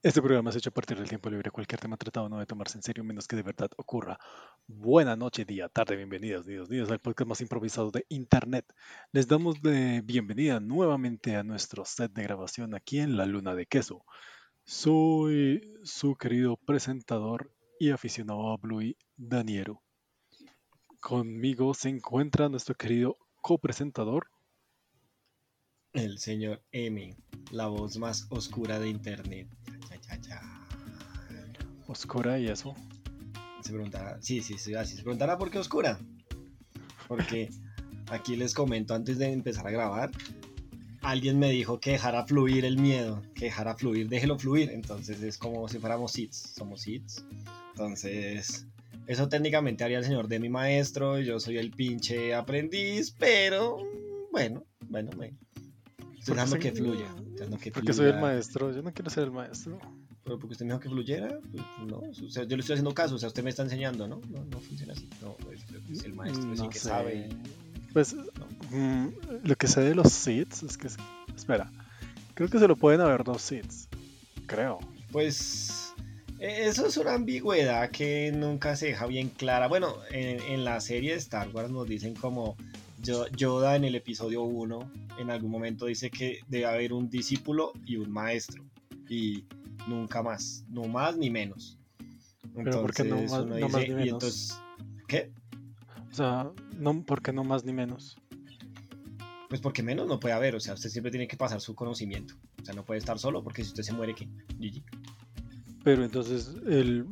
Este programa es hecho a partir del tiempo libre. Cualquier tema tratado no debe tomarse en serio menos que de verdad ocurra. Buena noche, día, tarde, bienvenidos, días, días al podcast más improvisado de Internet. Les damos de bienvenida nuevamente a nuestro set de grabación aquí en La Luna de Queso. Soy su querido presentador y aficionado a Bluey, Daniero. Conmigo se encuentra nuestro querido copresentador, El señor M, la voz más oscura de internet. Cha, cha, cha. Oscura y eso. Se preguntará, sí, sí, sí, así se preguntará por qué oscura. Porque aquí les comento antes de empezar a grabar, alguien me dijo que dejara fluir el miedo, que dejara fluir, déjelo fluir. Entonces es como si fuéramos hits, somos hits. Entonces, eso técnicamente haría el señor de mi maestro, yo soy el pinche aprendiz, pero bueno, bueno, me... Dejando soy- que fluya. dejando que Porque soy el maestro. Yo no quiero ser el maestro. Pero porque usted me dijo que fluyera, pues no. O sea, yo le estoy haciendo caso, o sea, usted me está enseñando, ¿no? No, no funciona así. No, es, es el maestro, es el No que sé. sabe. Pues mm, lo que sé de los seeds es que. Espera. Creo que se lo pueden haber dos seeds. Creo. Pues eh, eso es una ambigüedad que nunca se deja bien clara. Bueno, en, en la serie de Star Wars nos dicen como Yoda en el episodio 1 en algún momento dice que debe haber un discípulo y un maestro. Y nunca más, no más ni menos. Pero ¿por qué no Entonces, más- uno no más dice, ni y menos? entonces, ¿qué? O sea, no, porque no más ni menos. Pues porque menos no puede haber, o sea, usted siempre tiene que pasar su conocimiento. O sea, no puede estar solo porque si usted se muere, ¿qué? GG. Pero entonces el,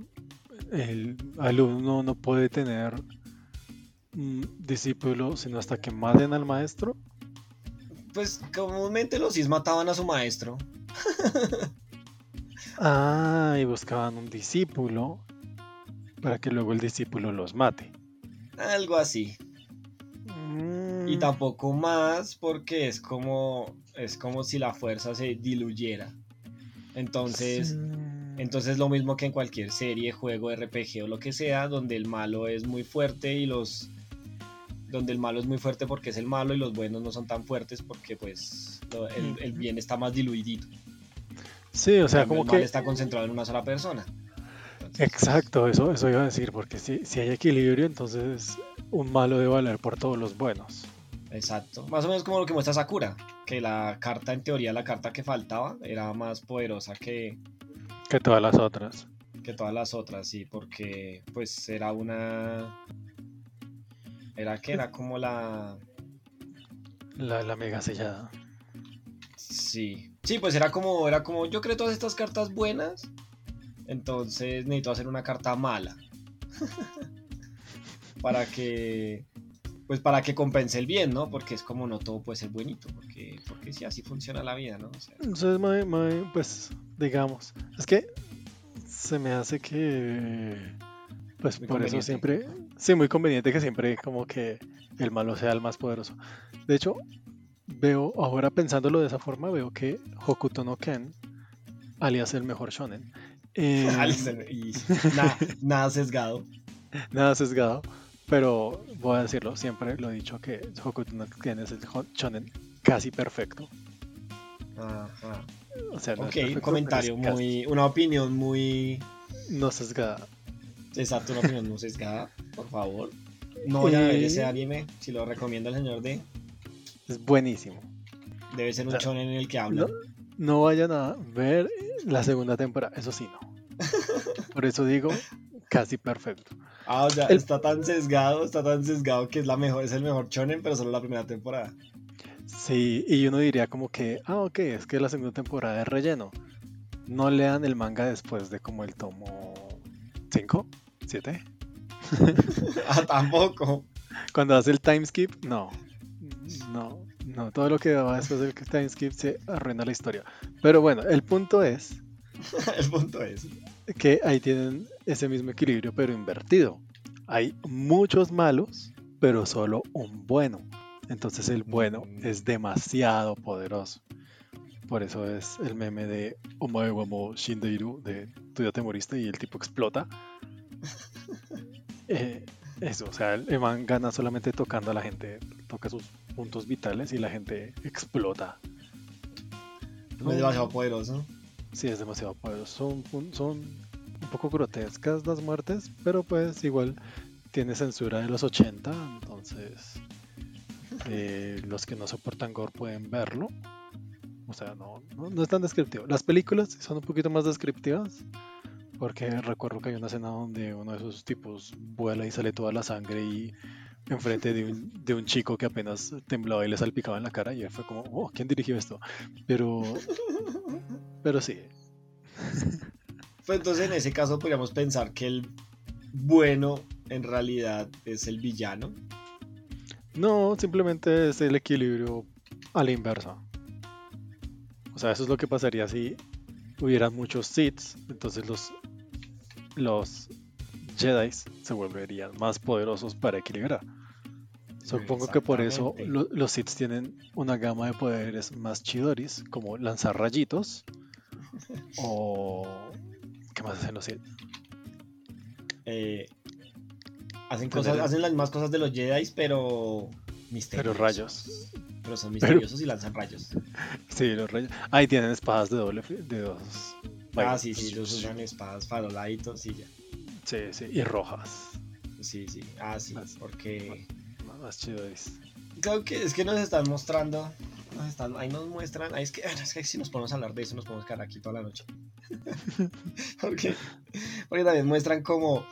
el alumno no puede tener discípulo sino hasta que maten al maestro. Pues comúnmente los cis mataban a su maestro. Ah, y buscaban un discípulo para que luego el discípulo los mate. Algo así. Mm, Y tampoco más porque es como es como si la fuerza se diluyera. Entonces, sí. entonces lo mismo que en cualquier serie, juego, RPG o lo que sea, donde el malo es muy fuerte y los donde el malo es muy fuerte porque es el malo y los buenos no son tan fuertes porque pues lo- el, el bien está más diluidito. Sí, o sea, como el mal que está concentrado en una sola persona. Entonces, Exacto, eso, eso iba a decir, porque si, si hay equilibrio, entonces un malo debe valer por todos los buenos. Exacto. Más o menos como lo que muestra Sakura, que la carta, en teoría, la carta que faltaba era más poderosa que, Que todas las otras. que todas las otras, sí, porque pues era una... Era que era como la... La, la mega sellada. Sí. Sí, pues era como, era como, yo creo todas estas cartas buenas, entonces necesito hacer una carta mala. para que... Pues para que compense el bien, ¿no? Porque es como no todo puede ser buenito, porque, porque sí, así funciona la vida, ¿no? O sea, Entonces, mae, pues, digamos, es que se me hace que, pues, por eso siempre, sí, muy conveniente que siempre como que el malo sea el más poderoso. De hecho, veo, ahora pensándolo de esa forma, veo que Hokuto no Ken, alias el mejor shonen, eh, y nada, nada sesgado. Nada sesgado, pero voy a decirlo, siempre lo he dicho que Hokuto no Ken es el ho- shonen casi perfecto. Ajá. O sea, no Ok, perfecto, un comentario casi- muy, una opinión muy, No sesgada. exacto, una opinión muy sesgada, por favor. No vayan a ver ese anime, si lo recomienda el señor D. Es buenísimo. Debe ser un O sea, shonen en el que hablan. No vayan a ver la segunda temporada, eso sí, no. Por eso digo, casi perfecto. Ah, o sea, el- está tan sesgado, está tan sesgado que es la mejor, es el mejor shonen, pero solo la primera temporada. Sí, y uno diría como que, ah, ok, es que la segunda temporada es relleno. No lean el manga después de como el tomo 5, 7. ah, tampoco. Cuando hace el time skip, no. No, no. Todo lo que va después del time skip se arruina la historia. Pero bueno, el punto es el punto es. que ahí tienen ese mismo equilibrio, pero invertido. Hay muchos malos, pero solo un bueno. Entonces el bueno Mm. es demasiado poderoso. Por eso es el meme de Omae wa mo Shindeiru de tú ya te moriste y el tipo explota. Eh, eso, o sea, el man gana solamente tocando a la gente, toca sus puntos vitales y la gente explota. Es demasiado poderoso. Sí, es demasiado poderoso. Son, son un poco grotescas las muertes, pero pues igual tiene censura de los 80, entonces eh, los que no soportan gore pueden verlo. O sea, no, no, es tan descriptivo. Las películas son un poquito más descriptivas, porque recuerdo que hay una escena donde uno de esos tipos vuela y sale toda la sangre y enfrente de un, de un chico que apenas temblaba y le salpicaba en la cara y él fue como, oh, ¿quién dirigió esto? Pero, pero sí. Pues entonces en ese caso podríamos pensar que el bueno en realidad es el villano. No, simplemente es el equilibrio a la inversa. O sea, eso es lo que pasaría si hubieran muchos Siths. Entonces los, los Jedi se volverían más poderosos para equilibrar. Supongo que por eso los Sith tienen una gama de poderes más chidoris, como lanzar rayitos o ¿Qué más hacen los Sith? Eh, hacen, cosas, hacen las mismas cosas de los Jedi, pero misteriosos. Pero rayos. Pero son misteriosos y lanzan rayos. Sí, los rayos. Ah, y tienen espadas de doble. De dos. Ah, sí, sí, los usan espadas faroladitos y ya. Sí, sí, y rojas. Sí, sí. Ah, sí, porque. Más, más chido Creo que es que nos están mostrando ahí nos muestran, es que, es que si nos podemos hablar de eso nos podemos quedar aquí toda la noche. porque, porque también muestran como,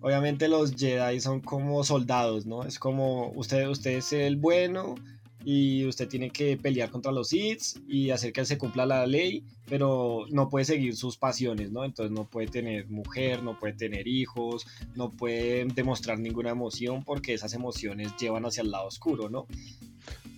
obviamente los Jedi son como soldados, ¿no? Es como usted, usted es el bueno y usted tiene que pelear contra los Sith y hacer que se cumpla la ley, pero no puede seguir sus pasiones, ¿no? Entonces no puede tener mujer, no puede tener hijos, no puede demostrar ninguna emoción porque esas emociones llevan hacia el lado oscuro, ¿no?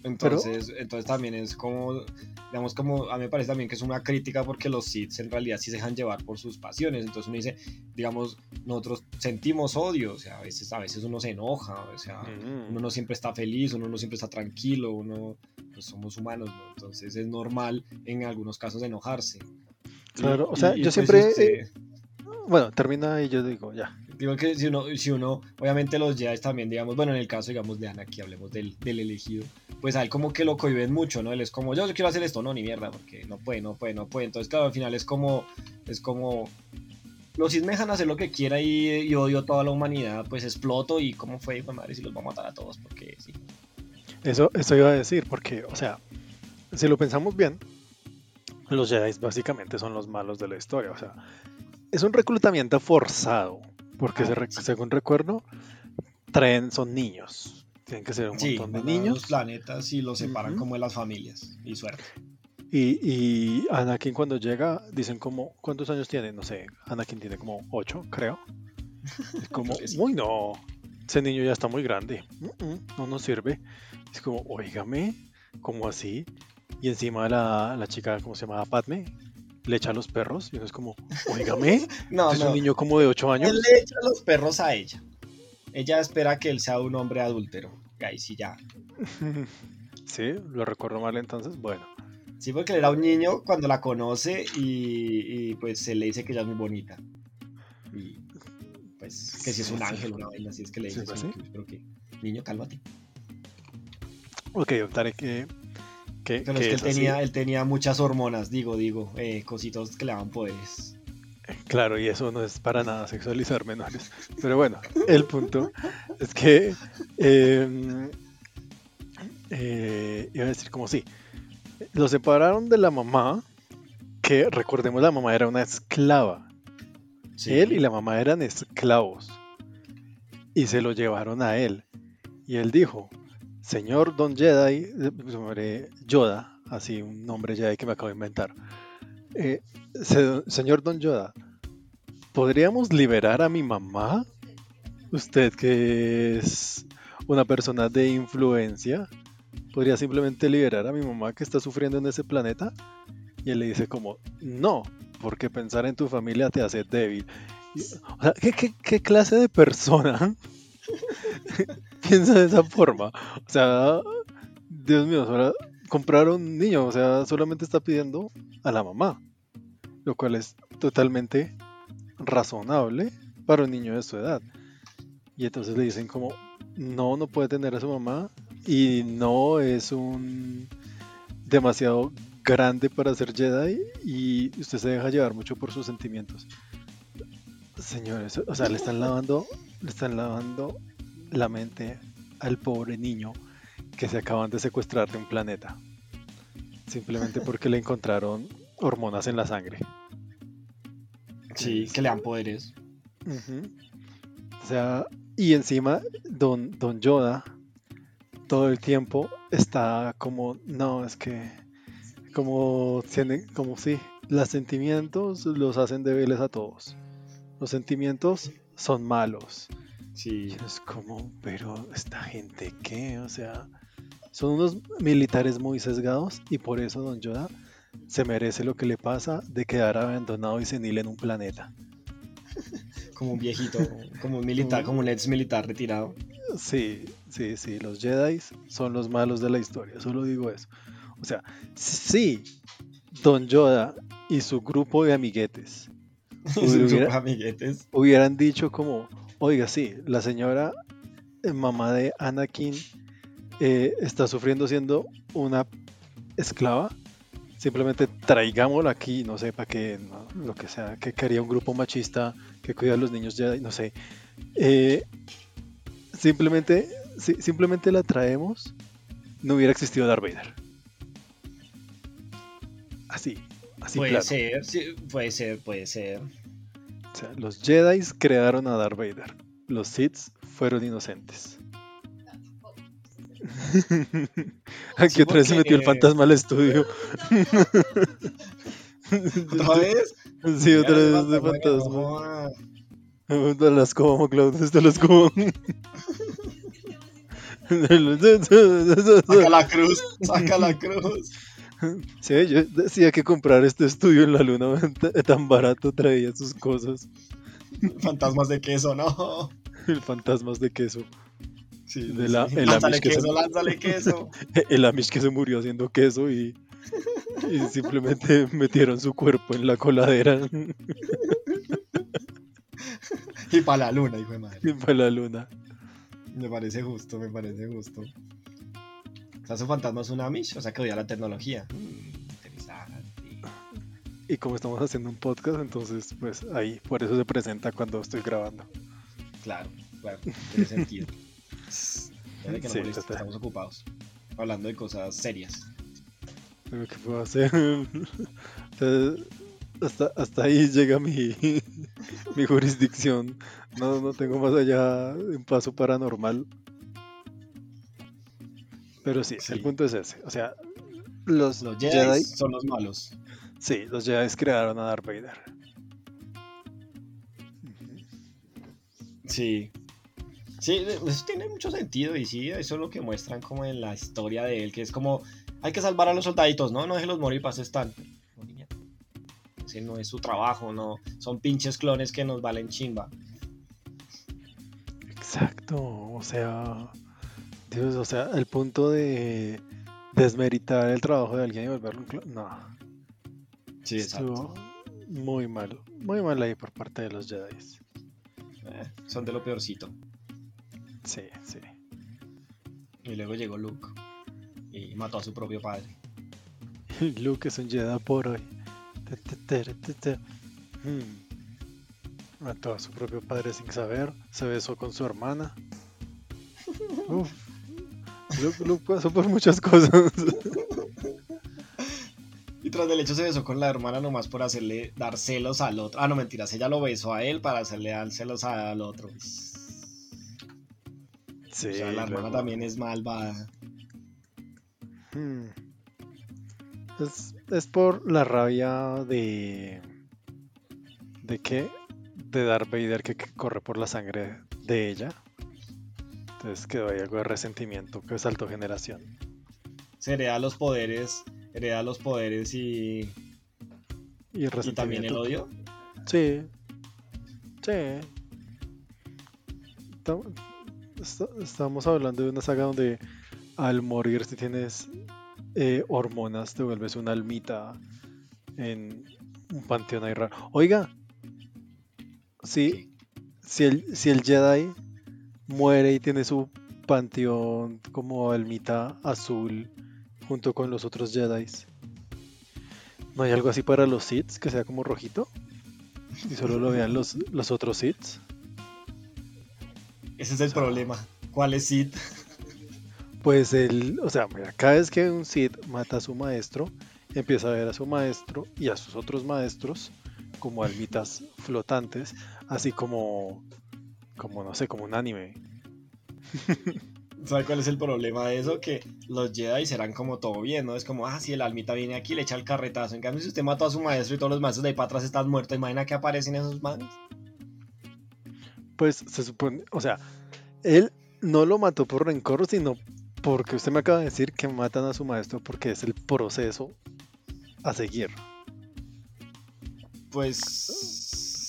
Entonces, entonces también es como, digamos, como a mí me parece también que es una crítica porque los Sith en realidad sí se dejan llevar por sus pasiones. Entonces uno dice, digamos, nosotros sentimos odio, o sea, a veces, a veces uno se enoja, o sea, mm. uno no siempre está feliz, uno no siempre está tranquilo, uno, pues somos humanos, ¿no? Entonces es normal en algunos casos enojarse. Claro, o sea, yo pues, siempre... Este bueno, termina y yo digo, ya. Digo que si uno, si uno, obviamente los Jedi también, digamos, bueno, en el caso, digamos, de Anakin, hablemos del, del elegido, pues a él como que lo cohiben mucho, ¿no? Él es como, yo quiero hacer esto, no, ni mierda, porque no puede, no puede, no puede. Entonces, claro, al final es como, es como, los me dejan hacer lo que quiera y, odio a toda la humanidad, pues exploto y cómo fue, pues madre, si los va a matar a todos, porque sí. Eso, eso iba a decir, porque, o sea, si lo pensamos bien, los Jedi básicamente son los malos de la historia, o sea, es un reclutamiento forzado, porque ah, según recuerdo, traen, son niños, tienen que ser un montón de niños. los planetas y los separan como de las familias. Y suerte. Y, y, Anakin cuando llega, dicen como, ¿cuántos años tiene? No sé, Anakin tiene como 8, creo. Es como, uy, no, ese niño ya está muy grande. no nos sirve. Es como, oígame, ¿cómo así? Y encima la, la chica, ¿cómo se llama? Padme, le echa a los perros. Y uno es como, oígame, no, es un niño como de 8 años. Él le echa los perros a ella. Ella espera que él sea un hombre adúltero. Y sí ya. sí, lo recuerdo mal entonces. Bueno. Sí, porque él era un niño cuando la conoce y, pues se le dice que ella es muy bonita. Y pues que si es un ángel, una vaina así es que le dice, ¿Sí, pero que, niño, cálmate. Ok, optaré que pero es que él tenía, él tenía muchas hormonas, digo, digo, eh, cositos que le daban poderes. Claro, y eso no es para nada sexualizar menores. Pero bueno, el punto es que em, eh, iba a decir como sí, lo separaron de la mamá, que recordemos la mamá era una esclava. Él y la mamá eran esclavos. Y se lo llevaron a él. Y él dijo, señor Don Jedi, eh, Yoda, así un nombre Jedi que me acabo de inventar. Eh, señor Don Yoda, ¿podríamos liberar a mi mamá? Usted que es una persona de influencia, ¿podría simplemente liberar a mi mamá que está sufriendo en ese planeta? Y él le dice como, no, porque pensar en tu familia te hace débil. O sea, ¿qué, clase de persona piensa de esa forma? O sea, Dios mío, ahora comprar un niño, o sea, solamente está pidiendo a la mamá lo cual es totalmente razonable para un niño de su edad. Y entonces le dicen como, no, no puede tener a su mamá y no es un demasiado grande para ser Jedi y usted se deja llevar mucho por sus sentimientos. Señores, o sea, le están lavando, le están lavando la mente al pobre niño que se acaban de secuestrar de un planeta. Simplemente porque le encontraron hormonas en la sangre. Sí, que le dan poderes. O sea, y encima Don, Don Yoda todo el tiempo está como, no, es que como tienen, como si los sentimientos los hacen débiles a todos. Los sentimientos son malos. Sí. es como, pero esta gente qué, o sea, son unos militares muy sesgados y por eso Don Yoda se merece lo que le pasa de quedar abandonado y senil en un planeta. como un viejito, como un militar, como un ex militar retirado. Sí, sí, sí, los Jedi son los malos de la historia, solo digo eso. O sea, sí, Don Yoda y su grupo de amiguetes, amiguetes. hubieran dicho como, oiga, sí, la señora eh, mamá de Anakin eh, está sufriendo siendo una esclava, simplemente traigámosla aquí, no sé, para que, lo que sea, que quería un grupo machista que cuida a los niños Jedi, no sé. Eh, simplemente, simplemente la traemos, no hubiera existido Darth Vader. Así, así Puede ser, puede ser, puede ser. O sea, los Jedi crearon a Darth Vader. Los Sith fueron inocentes. Aquí otra vez se metió el fantasma al estudio. ¿Otra vez? Sí, otra vez de fantasma. De las como, Claudio, de las como. saca la cruz, saca la cruz. Sí, yo decía que comprar este estudio en la luna tan barato traía sus cosas. Fantasmas de queso, no. El fantasmas de queso. Sí, de la, El lánzale queso, se... lánzale queso. El Amish que se murió haciendo queso y, y simplemente metieron su cuerpo en la coladera. y para la luna, hijo de madre. Y para la luna. Me parece justo, me parece justo. O sea, su fantasma es un Amish, o sea que odia la tecnología. Mm, y como estamos haciendo un podcast, entonces, pues ahí, por eso se presenta cuando estoy grabando. Claro, claro, tiene sentido. que no sí, estamos ocupados, hablando de cosas serias. ¿qué puedo hacer? hasta, hasta ahí llega mi, mi jurisdicción. No, no tengo más allá un paso paranormal. Pero sí, el punto es ese. O sea, los, Jedi, son los malos. Sí, los Jedi crearon a Darth Vader. Sí. Sí, eso tiene mucho sentido y sí, eso es lo que muestran como en la historia de él, que es como, hay que salvar a los soldaditos, ¿no? No los morir, para estar. Ese no es su trabajo, no. Son pinches clones que nos valen chimba. Exacto, o sea, Dios, o sea, el punto de desmeritar el trabajo de alguien y volverlo un clon, no. Sí, exacto. muy mal, muy mal ahí por parte de los Jedi. Eh, son de lo peorcito. Sí, sí. Y luego llegó Luke y mató a su propio padre. Luke es un Jedi por hoy. Hmm. Mató a su propio padre sin saber. Se besó con su hermana. Uf. Luke, pasó por muchas cosas. Y tras del hecho se besó con la hermana nomás por hacerle dar celos al otro. Ah, no, mentiras, ella lo besó a él para hacerle dar celos al otro. Sí, la hermana también es malvada. Hmm. Es, es, por la rabia de. ¿De qué? De Darth Vader que, corre por la sangre de ella. Entonces quedó ahí algo de resentimiento que saltó generación. Se hereda los poderes. Hereda los poderes y. Y, el ¿Y también el odio. Sí. Sí. Estamos hablando de una saga donde al morir si tienes eh, hormonas te vuelves una almita en un panteón ahí raro. Oiga, si, si, el, si el Jedi muere y tiene su panteón como almita azul junto con los otros Jedi, ¿No hay algo así para los seeds que sea como rojito? Y solo lo vean los, los otros seeds. Ese es el problema. ¿Cuál es Sid? Pues el, o sea, mira, cada vez que un Sid mata a su maestro, empieza a ver a su maestro y a sus otros maestros como almitas flotantes, así como, como no sé, como un anime. ¿Sabe cuál es el problema de eso? Que los Jedi serán como todo bien, ¿no? Es como, ah, si el almita viene aquí, le echa el carretazo. En cambio, si usted mató a su maestro y todos los maestros de ahí para atrás están muertos, imagina que aparecen esos manes. Pues se supone, o sea, él no lo mató por rencor, sino porque usted me acaba de decir que matan a su maestro porque es el proceso a seguir. Pues.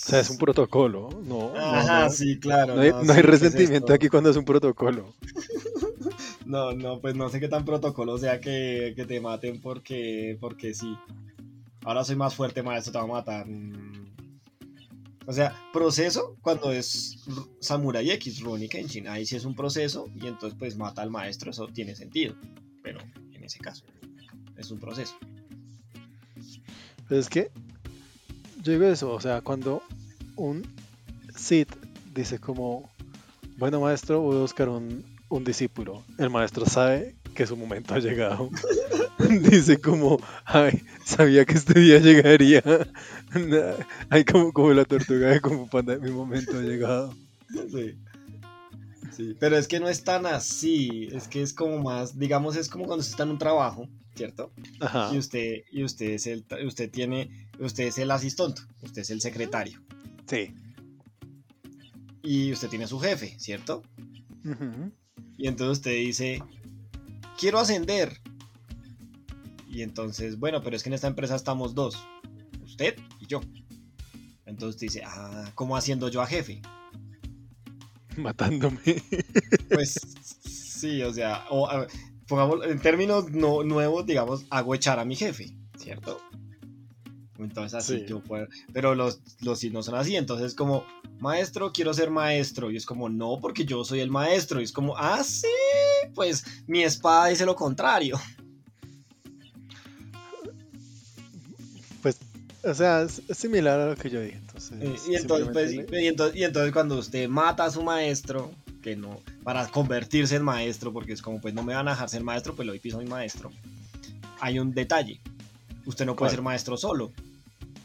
O sea, es un protocolo, ¿no? Ajá, no, sí, claro. No hay, no, no hay sí, ¿qué es resentimiento aquí cuando es un protocolo. No, no, pues no sé qué tan protocolo sea que, que te maten porque, porque sí. Ahora soy más fuerte, maestro, te va a matar. O sea, proceso cuando es Samurai X, Rurouni Kenshin. Ahí sí es un proceso y entonces pues mata al maestro, eso tiene sentido. Pero en ese caso, es un proceso. Es que yo digo eso, o sea, cuando un Sith dice como, bueno maestro, voy a buscar un, un discípulo, el maestro sabe que su momento ha llegado. dice como, ay, sabía que este día llegaría. Ay, como, como la tortuga de como panda, mi momento ha llegado. Sí. Sí, pero es que no es tan así, es que es como más, digamos, es como cuando usted está en un trabajo, ¿cierto? Ajá. y usted y usted es el usted tiene usted es el asistente usted es el secretario Sí. y usted tiene su jefe cierto y entonces usted dice quiero ascender y entonces bueno pero es que en esta empresa estamos dos usted y yo entonces usted dice ah cómo haciendo yo a jefe Matándome. pues sí o sea o, a ver, pongamos en términos no, nuevos digamos hago echar a mi jefe cierto entonces así Sí. yo puedo pero los los sí no son así entonces como maestro quiero ser maestro y es como no porque yo soy el maestro y es como ah sí pues mi espada dice lo contrario o sea, es, similar a lo que yo dije. Entonces, y entonces pues, y entonces y entonces cuando usted mata a su maestro que no para convertirse en maestro porque es como pues no me van a dejar ser maestro pues lo doy piso a mi maestro hay un detalle usted no puede ¿Cuál? ser maestro solo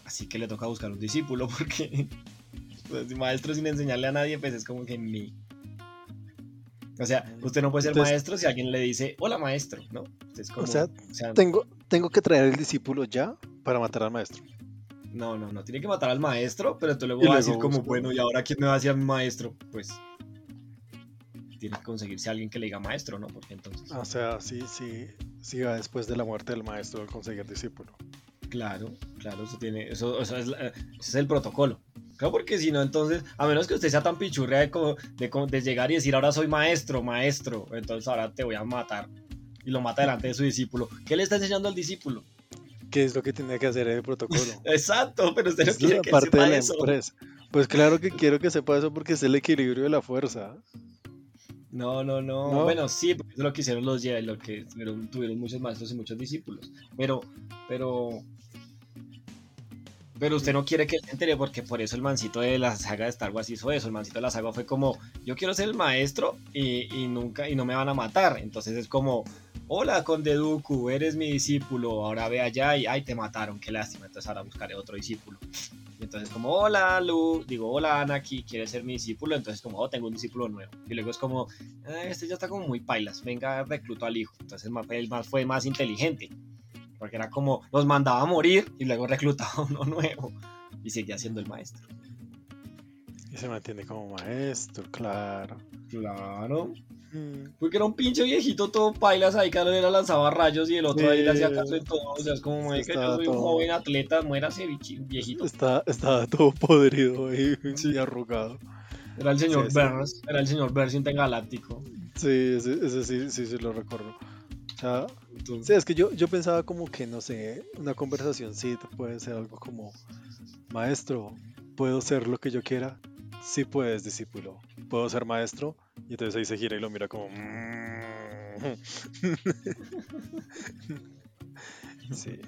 así que le toca buscar un discípulo porque pues, maestro sin enseñarle a nadie pues es como que mi o sea usted no puede ser Entonces- maestro si alguien le dice hola maestro no es como, sea, o sea, tengo, tengo que traer el discípulo ya para matar al maestro. No no no tiene que matar al maestro pero tú luego Y a decir como bueno y ahora quién me va a decir maestro pues tiene que conseguirse alguien que le diga maestro no porque entonces O sea, sí, sí, sí va después de la muerte del maestro al conseguir discípulo. Claro, claro, eso tiene, eso, eso es, ese es el protocolo. Claro, porque si no, entonces, a menos que usted sea tan pichurria de, como- de, de llegar y decir, ahora soy maestro, maestro, entonces ahora te voy a matar. Y lo mata delante de su discípulo. ¿Qué le está enseñando al discípulo? ¿Qué es lo que tiene que hacer el protocolo? Exacto, pero usted no Es quiere la que parte sepa de la eso. empresa. Pues claro que quiero que sepa eso porque es el equilibrio de la fuerza. No, no, no, ¿No? Bueno, sí, porque eso es lo que hicieron los Jedi, lo que tuvieron, tuvieron muchos maestros y muchos discípulos. Pero, pero. Pero usted no quiere que él se entere porque por eso el mancito de la saga de Star Wars hizo eso. El mancito de la saga fue como, yo quiero ser el maestro y, y nunca, y no me van a matar. Entonces es como, hola Conde Dooku, eres mi discípulo, ahora ve allá y ay te mataron, qué lástima. Entonces ahora buscaré otro discípulo. Y entonces como, hola Lu, digo, hola Anaki, ¿quieres ser mi discípulo? Entonces como, oh, tengo un discípulo nuevo. Y luego es como, "Ah, este ya está como muy pailas, venga, recluto al hijo. Entonces él más, fue más inteligente, porque era como, los mandaba a morir y luego reclutaba uno nuevo y seguía siendo el maestro. Y se mantiene como maestro, claro. Claro. Mm, Porque era un pinche viejito todo pailas ahí, cada le lanzaba rayos y el otro ahí le hacía caso en todo. O sea, es como, "Marica, yo soy un joven atleta, muérase viejito. Está, estaba todo podrido ahí y arrugado. Era el señor. Burns, era el señor Burns intergaláctico. Sí, ese, ese sí, sí, sí lo recuerdo. Entonces, sí, es que yo, yo pensaba como que, no sé, una conversación sí puede ser algo como, maestro, ¿puedo ser lo que yo quiera? Sí puedes, discípulo. ¿Puedo ser maestro? Y entonces ahí se gira y lo mira como... "Mm". Sí.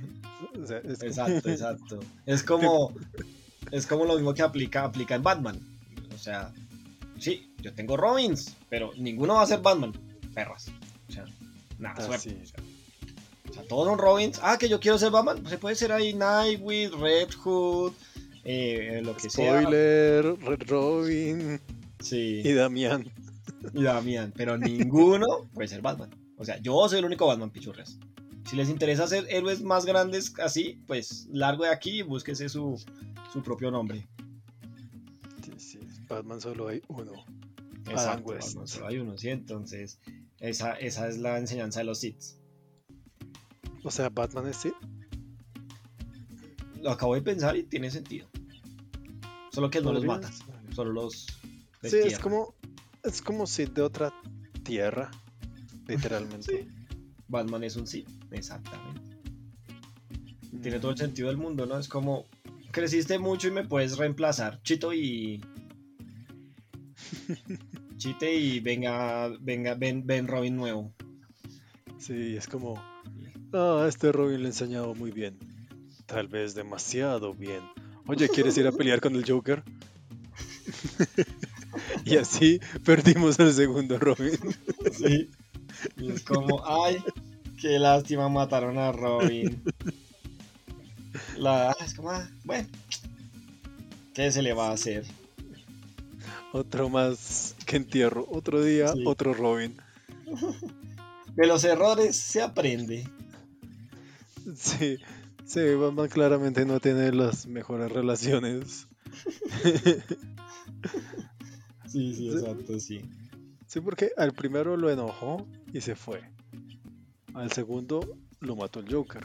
O sea, es como- Exacto, exacto. Es como, es como lo mismo que aplica, aplica en Batman. O sea, sí, yo tengo Robins, pero ninguno va a ser Batman. Perras. O sea, nada, Ah, suerte. sí. O, sea, o sea, todos son Robins. Ah, que yo quiero ser Batman. Se puede ser ahí Nightwing, Red Hood, eh, lo que sea. Spoiler, Red Robin Sí, y Damián. y Damián. Pero ninguno puede ser Batman. O sea, yo soy el único Batman, pichurres. Si les interesa ser héroes más grandes así, pues largo de aquí y búsquese su, su propio nombre. Sí, sí, Batman solo hay uno. Exacto. Batman, solo hay uno, sí. Entonces, esa, esa es la enseñanza de los Sith. O sea, Batman es sí. Lo acabo de pensar y tiene sentido. Solo que no los Podría mata, ser. solo los Sí, es como, es como Sid de otra tierra, literalmente. Sí. Batman es un Sith, exactamente. Tiene todo el sentido del mundo, ¿no? Es como, creciste mucho y me puedes reemplazar. Chito y... Chite y venga, venga, ven, ven Robin nuevo. Sí, es como, ah, este Robin le ha enseñado muy bien. Tal vez demasiado bien. Oye, ¿quieres ir a pelear con el Joker? y así perdimos el segundo Robin. Sí. Y es como, ay, qué lástima mataron a Robin. La, es como, ah, bueno, ¿qué se le va a hacer? Otro más que entierro. Otro día, Sí. otro Robin. De los errores se aprende. Sí, sí, Batman claramente no tiene las mejores relaciones. Sí, sí, Sí. exacto, sí. Sí, porque al primero lo enojó y se fue. Al segundo lo mató el Joker.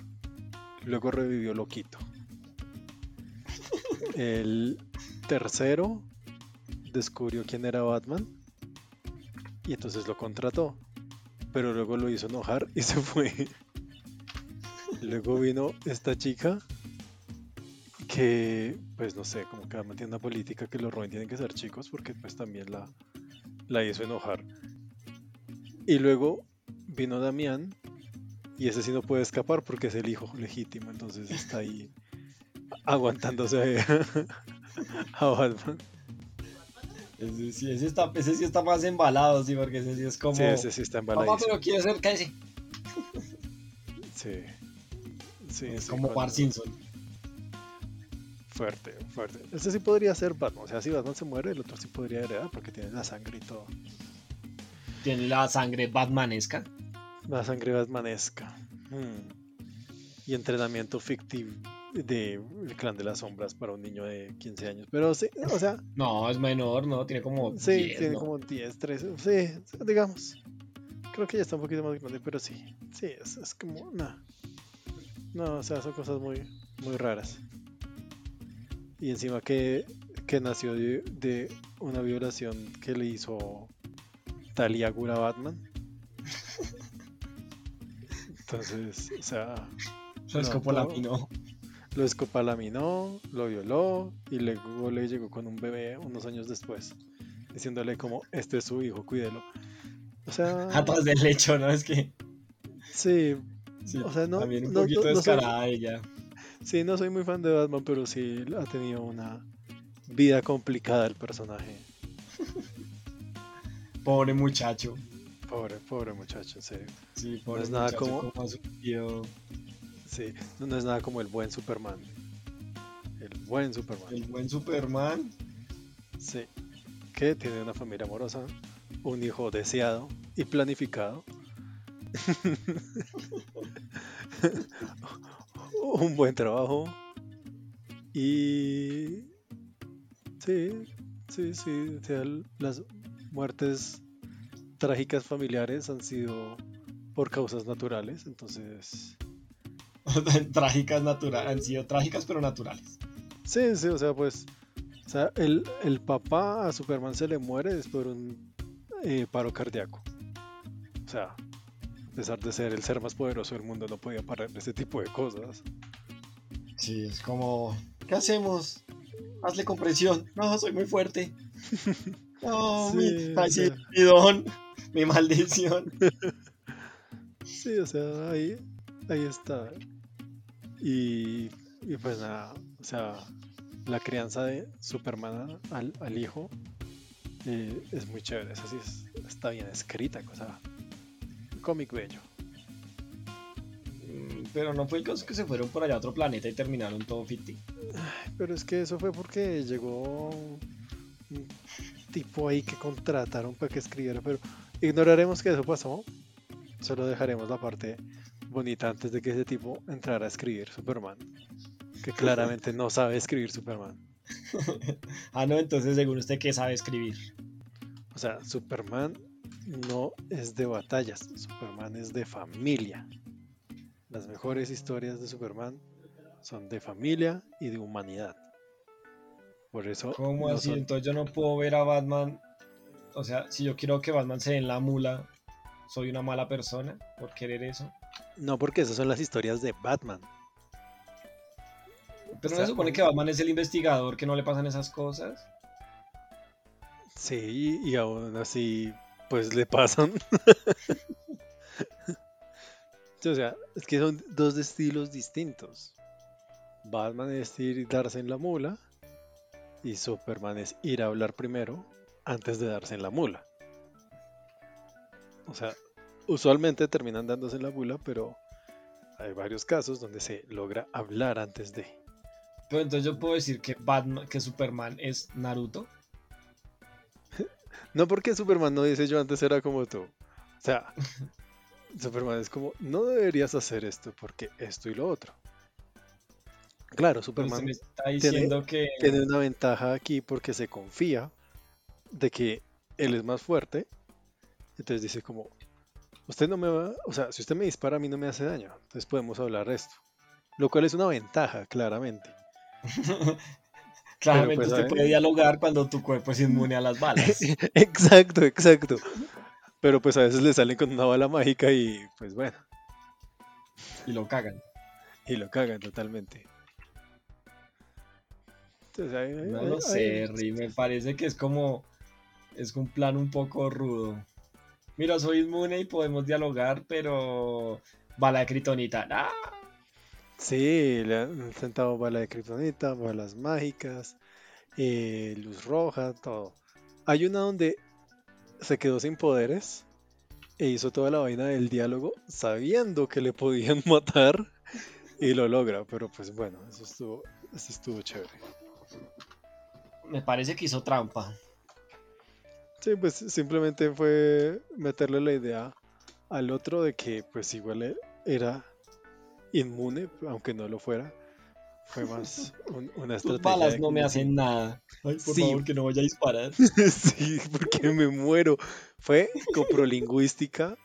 Luego revivió Loquito. El tercero descubrió quién era Batman y entonces lo contrató. Pero luego lo hizo enojar y se fue. Luego vino esta chica que, pues no sé, como que Batman tiene una política que los Robin tienen que ser chicos porque pues también la, la hizo enojar. Y luego vino Damián y ese sí no puede escapar porque es el hijo legítimo, entonces está ahí aguantándose a, Batman. Ese sí, ese está, ese sí está más embalado, sí, porque ese sí es como... Sí, ese sí está Papá, embaladísimo. pero quiere ser cállese. Sí. Sí, Es sí, como Bart Simpson. Fuerte, fuerte. Ese sí podría ser Batman. O sea, si Batman se muere, el otro sí podría heredar porque tiene la sangre y todo. Tiene la sangre batmanesca. La sangre batmanesca. Mm. Y entrenamiento fictivo de el clan de las sombras para un niño de 15 años. Pero sí, o sea, No, es menor, ¿no? Tiene como sí, 10, tiene ¿no? como 10, 13. Sí, digamos. Creo que ya está un poquito más grande, pero sí. Sí, es, es como. No. No, o sea, son cosas muy, muy raras. Y encima que, que nació de, de una violación que le hizo Talia Gura Batman. Entonces, o sea, Eso es No, como la todo. minó. lo escopalaminó, lo violó y luego le llegó con un bebé unos años después, diciéndole como, este es su hijo, cuídelo. O sea, Atrás del lecho, ¿no? Es que. sí, Sí, O sea, no- también un no- poquito no- no soy- descarada ella. sí, no soy muy fan de Batman, pero sí ha tenido una vida complicada el personaje. Pobre muchacho. Pobre, pobre muchacho, en serio. Sí, pobre es nada como- sufrido. Sí, no, no es nada como el buen Superman. El buen Superman. El buen Superman. Sí. Que tiene una familia amorosa, un hijo deseado y planificado. un buen trabajo. Y. Sí, sí, sí. o sea, las muertes trágicas familiares han sido por causas naturales. Entonces. trágicas naturales. Han sido trágicas, pero naturales. Sí, sí, o sea, pues. O sea, el, el papá a Superman se le muere es por un eh, paro cardíaco. O sea, pesar de ser el ser más poderoso del mundo, no podía parar ese tipo de cosas. Sí, es como. ¿Qué hacemos? Hazle compresión. No, soy muy fuerte. No, Sí, mi, o sí, sea. mi don, mi maldición. Sí, o sea, ahí, ahí está. Y, y pues nada, o sea, la crianza de Superman al, al hijo eh, es muy chévere, es así, es- está bien escrita, cosa. Cómic bello. Mm, Pero no fue el caso que se fueron por allá a otro planeta y terminaron todo ficti. Pero es que eso fue porque llegó un tipo ahí que contrataron para que escribiera, pero ignoraremos que eso pasó. Solo dejaremos la parte bonita antes de que ese tipo entrara a escribir Superman. Que claramente no sabe escribir Superman. Ah, no, entonces según usted, ¿qué sabe escribir? O sea, Superman no es de batallas, Superman es de familia. Las mejores historias de Superman son de familia y de humanidad. Por eso. ¿Cómo no así? son- Entonces yo no puedo ver a Batman. O sea, si yo quiero que Batman se dé en la mula, soy una mala persona por querer eso. No, porque esas son las historias de Batman. Pero O no se supone que Batman es el investigador, que no le pasan esas cosas. Sí, y aún así, pues le pasan. O sea, es que son dos estilos distintos. Batman es ir y darse en la mula, y Superman es ir a hablar primero antes de darse en la mula. O sea, usualmente terminan dándose en la mula, pero hay varios casos donde se logra hablar antes de. Pero entonces yo puedo decir que Batman, que Superman es Naruto. No porque Superman no dice yo antes era como tú. O sea, Superman es como, no deberías hacer esto porque esto y lo otro. Claro, Superman está diciendo que. tiene una ventaja aquí porque se confía de que él es más fuerte. Entonces dice como, usted no me va, o sea, si usted me dispara a mí no me hace daño. Entonces podemos hablar de esto. Lo cual es una ventaja, claramente. Claramente pues, usted puede dialogar cuando tu cuerpo es inmune a las balas. exacto, exacto. Pero pues a veces le salen con una bala mágica y pues bueno, y lo cagan. y lo cagan totalmente. Entonces, ahí- ahí- No ahí- lo sé, Ri, me parece que es como. Es un plan un poco rudo. Mira, soy inmune y podemos dialogar, pero. Bala de kritonita. ¡Ah! Sí, le han sentado bala de kriptonita, balas mágicas, eh, luz roja, todo. Hay una donde se quedó sin poderes e hizo toda la vaina del diálogo sabiendo que le podían matar y lo logra, pero pues bueno, eso estuvo, eso estuvo chévere. Me parece que hizo trampa. Sí, pues simplemente fue meterle la idea al otro de que pues igual e- era inmune, aunque no lo fuera. Fue más un- una Tus estrategia. balas de no me hacen nada. Ay, por Sí. favor, que no vaya a disparar. Sí, porque me muero. Fue coprolingüística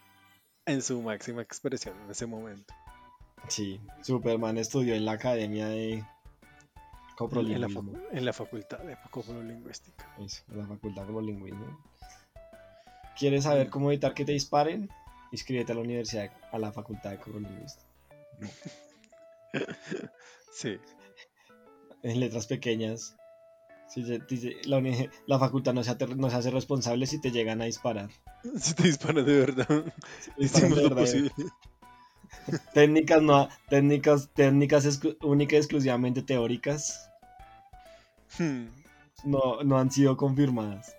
en su máxima expresión en ese momento. Sí, Superman estudió en la academia de En la, coprolingüismo. en la facultad de coprolingüística. Eso, en la facultad de coprolingüismo. ¿Quieres saber cómo evitar que te disparen? Inscríbete a la universidad, a la facultad de coprolingüística. Sí, En letras pequeñas. Dice, la, facultad no se, hace- no se hace responsable si te llegan a disparar. si te disparan de verdad, Disparan hicimos de lo verdad. posible. Técnicas no, técnicas, técnicas exclu- únicas y exclusivamente teóricas Hmm, no, no han sido confirmadas.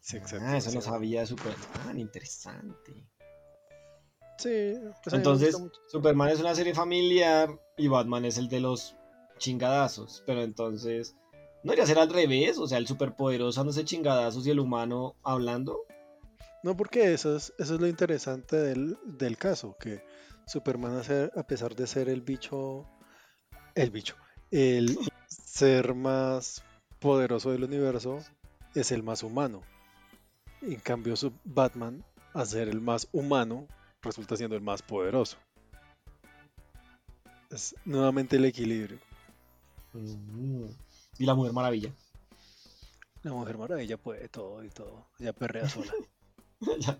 Sí, exacto. Ah, eso no o sea, sabía Superman, interesante. Sí, pues Entonces. Superman es una serie familiar y Batman es el de los chingadazos. Pero entonces, ¿no debería ser al revés? O sea, el superpoderoso dándose chingadazos y el humano hablando. No, porque eso es, eso es lo interesante del, del caso, que Superman, a, ser- a pesar de ser el bicho, el bicho, el ser más poderoso del universo, es el más humano. En cambio, su Batman, a ser el más humano, resulta siendo el más poderoso. Es nuevamente el equilibrio. Mm. Y la Mujer Maravilla. La Mujer Maravilla puede todo y todo. Ella perrea sola. ella,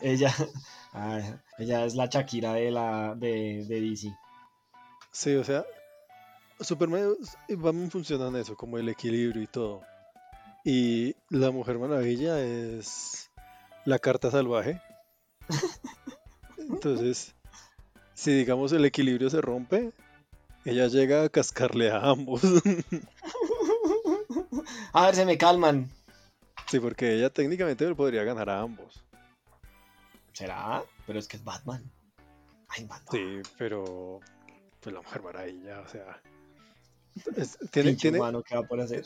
ella, ah, ella es la Shakira de la de, de DC. Sí, o sea, Superman Batman funcionan eso, como el equilibrio y todo. Y la Mujer Maravilla es la carta salvaje. Entonces, si digamos el equilibrio se rompe, ella llega a cascarle a ambos. a ver, se me calman. Sí, porque ella técnicamente podría ganar a ambos. ¿Será? Pero es que es Batman. Ay, Batman. Sí, pero pues la Mujer Maravilla, o sea, tiene, tiene, ¿qué va a hacer?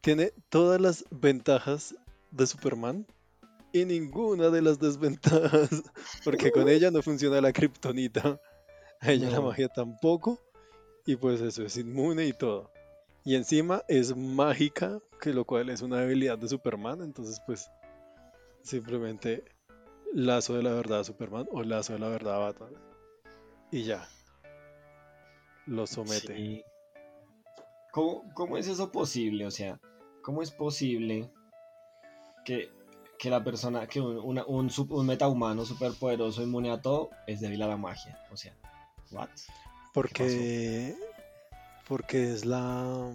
tiene todas las ventajas de Superman y ninguna de las desventajas, porque con ella no funciona la kriptonita, a ella la magia tampoco, y pues eso es inmune y todo. Y encima es mágica, que lo cual es una habilidad de Superman, entonces pues simplemente lazo de la verdad a Superman o lazo de la verdad a Batman. Y ya. Lo somete. ¿Cómo, es eso posible? O sea, ¿cómo es posible que, la persona, que un, un, un, metahumano superpoderoso inmune a todo es débil a la magia? O sea, ¿what? Porque. Porque es la.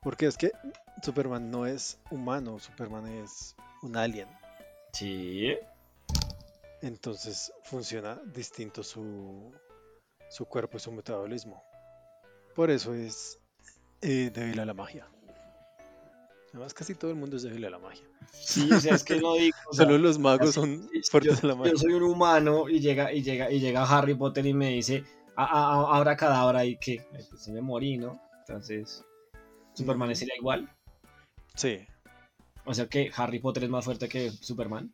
Porque es que Superman no es humano, Superman es un alien. Sí. Entonces funciona distinto su, su cuerpo y su metabolismo. Por eso es eh, débil a la magia. Además, casi todo el mundo es débil a la magia. Sí, o sea, es que no digo. Solo los magos son fuertes a la magia. Yo soy un humano y llega, y llega, y llega Harry Potter y me dice, ahora cadabra y que pues se me morí, ¿no? Entonces, ¿Superman sería igual? Sí. O sea que Harry Potter es más fuerte que Superman.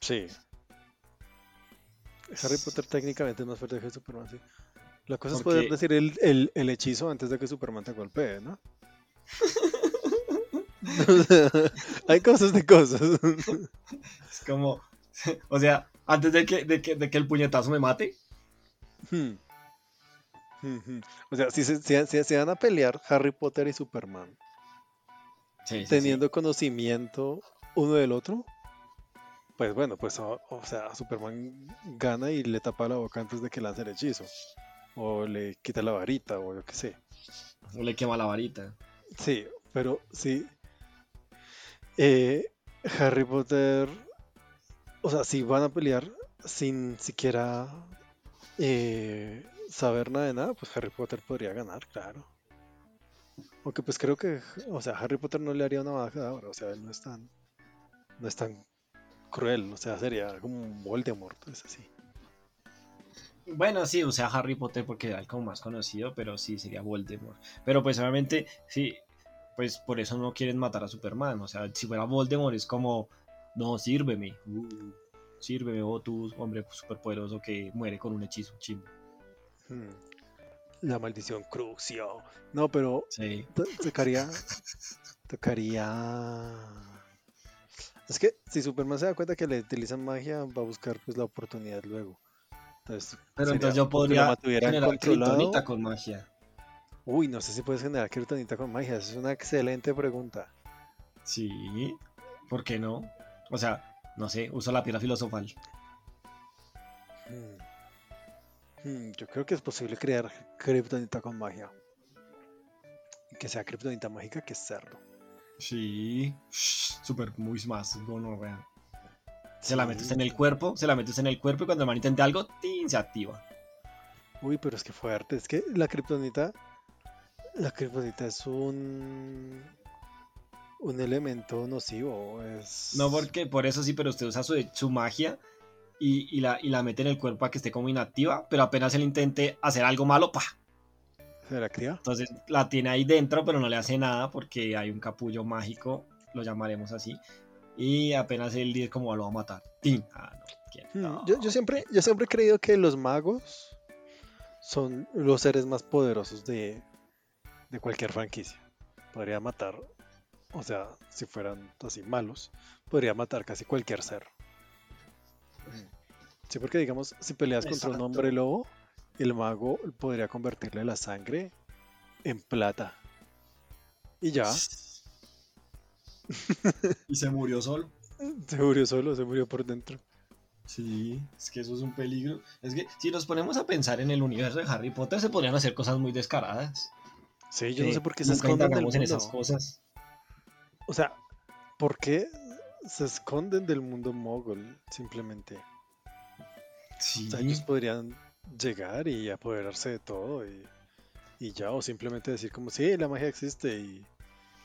Sí. Harry Potter técnicamente es más fuerte que Superman, sí. La cosa es poder decir el, hechizo antes de que Superman te golpee, ¿no? hay cosas de cosas. es como, o sea, antes de que, de que, el puñetazo me mate. Hmm. Hmm, hmm. O sea, si se, van a pelear Harry Potter y Superman, teniendo conocimiento uno del otro, pues bueno, pues o, sea, Superman gana y le tapa la boca antes de que lance el hechizo. O le quita la varita, o yo qué sé. O le quema la varita. Sí, pero sí. Eh, Harry Potter. O sea, si van a pelear sin siquiera eh, saber nada de nada, pues Harry Potter podría ganar, claro. Aunque pues creo que, o sea, Harry Potter no le haría una baja ahora, o sea, él no es tan, no es tan cruel, o sea, sería como un Voldemort, es así. Bueno, sí, o sea, Harry Potter porque era el como más conocido, pero sí sería Voldemort. Pero pues obviamente, sí, pues por eso no quieren matar a Superman. O sea, si fuera Voldemort es como, no, sírveme. Uh, sírveme, o oh, tú, hombre superpoderoso que muere con un hechizo chimbo. Hmm. La maldición Crucio. No, pero sí. tocaría. tocaría. Es que si Superman se da cuenta que le utilizan magia, va a buscar pues la oportunidad luego. Pero entonces yo podría generar con magia. Uy, no sé si puedes generar kriptonita con magia. es una excelente pregunta. Sí, ¿por qué no? O sea, no sé, uso la piedra filosofal. Hmm. Hmm, yo creo que es posible crear kriptonita con magia. Que sea kriptonita mágica que es cerdo. Sí, súper muy más, no vean. Se la metes en el cuerpo, se la metes en el cuerpo y cuando el man intente algo, ¡tin! se activa. Uy, pero es que fuerte. Es que la kriptonita. La kriptonita es un. Un elemento nocivo. Es... No, porque por eso sí, pero usted usa su, su magia y, la, y la mete en el cuerpo a que esté como inactiva, pero apenas él intente hacer algo malo, ¡pa! ¿Se la activa? Entonces la tiene ahí dentro, pero no le hace nada porque hay un capullo mágico, lo llamaremos así, y apenas él dice como lo va a matar. Ah, hmm, yo, siempre, yo siempre he creído que los magos son los seres más poderosos de, de cualquier franquicia. Podría matar, o sea, si fueran así malos, podría matar casi cualquier ser. Sí, porque digamos, si peleas contra un hombre lobo, el mago podría convertirle la sangre en plata. Y ya. y se murió solo. Se murió solo, se murió por dentro. Sí, es que eso es un peligro. Es que si nos ponemos a pensar en el universo de Harry Potter, se podrían hacer cosas muy descaradas. Sí, yo no sé por qué se esconden del mundo. en esas cosas. O sea, ¿por qué se esconden del mundo mogul? Simplemente. Sí. O sea, ellos podrían llegar y apoderarse de todo y, y ya, o simplemente decir como, sí, la magia existe y,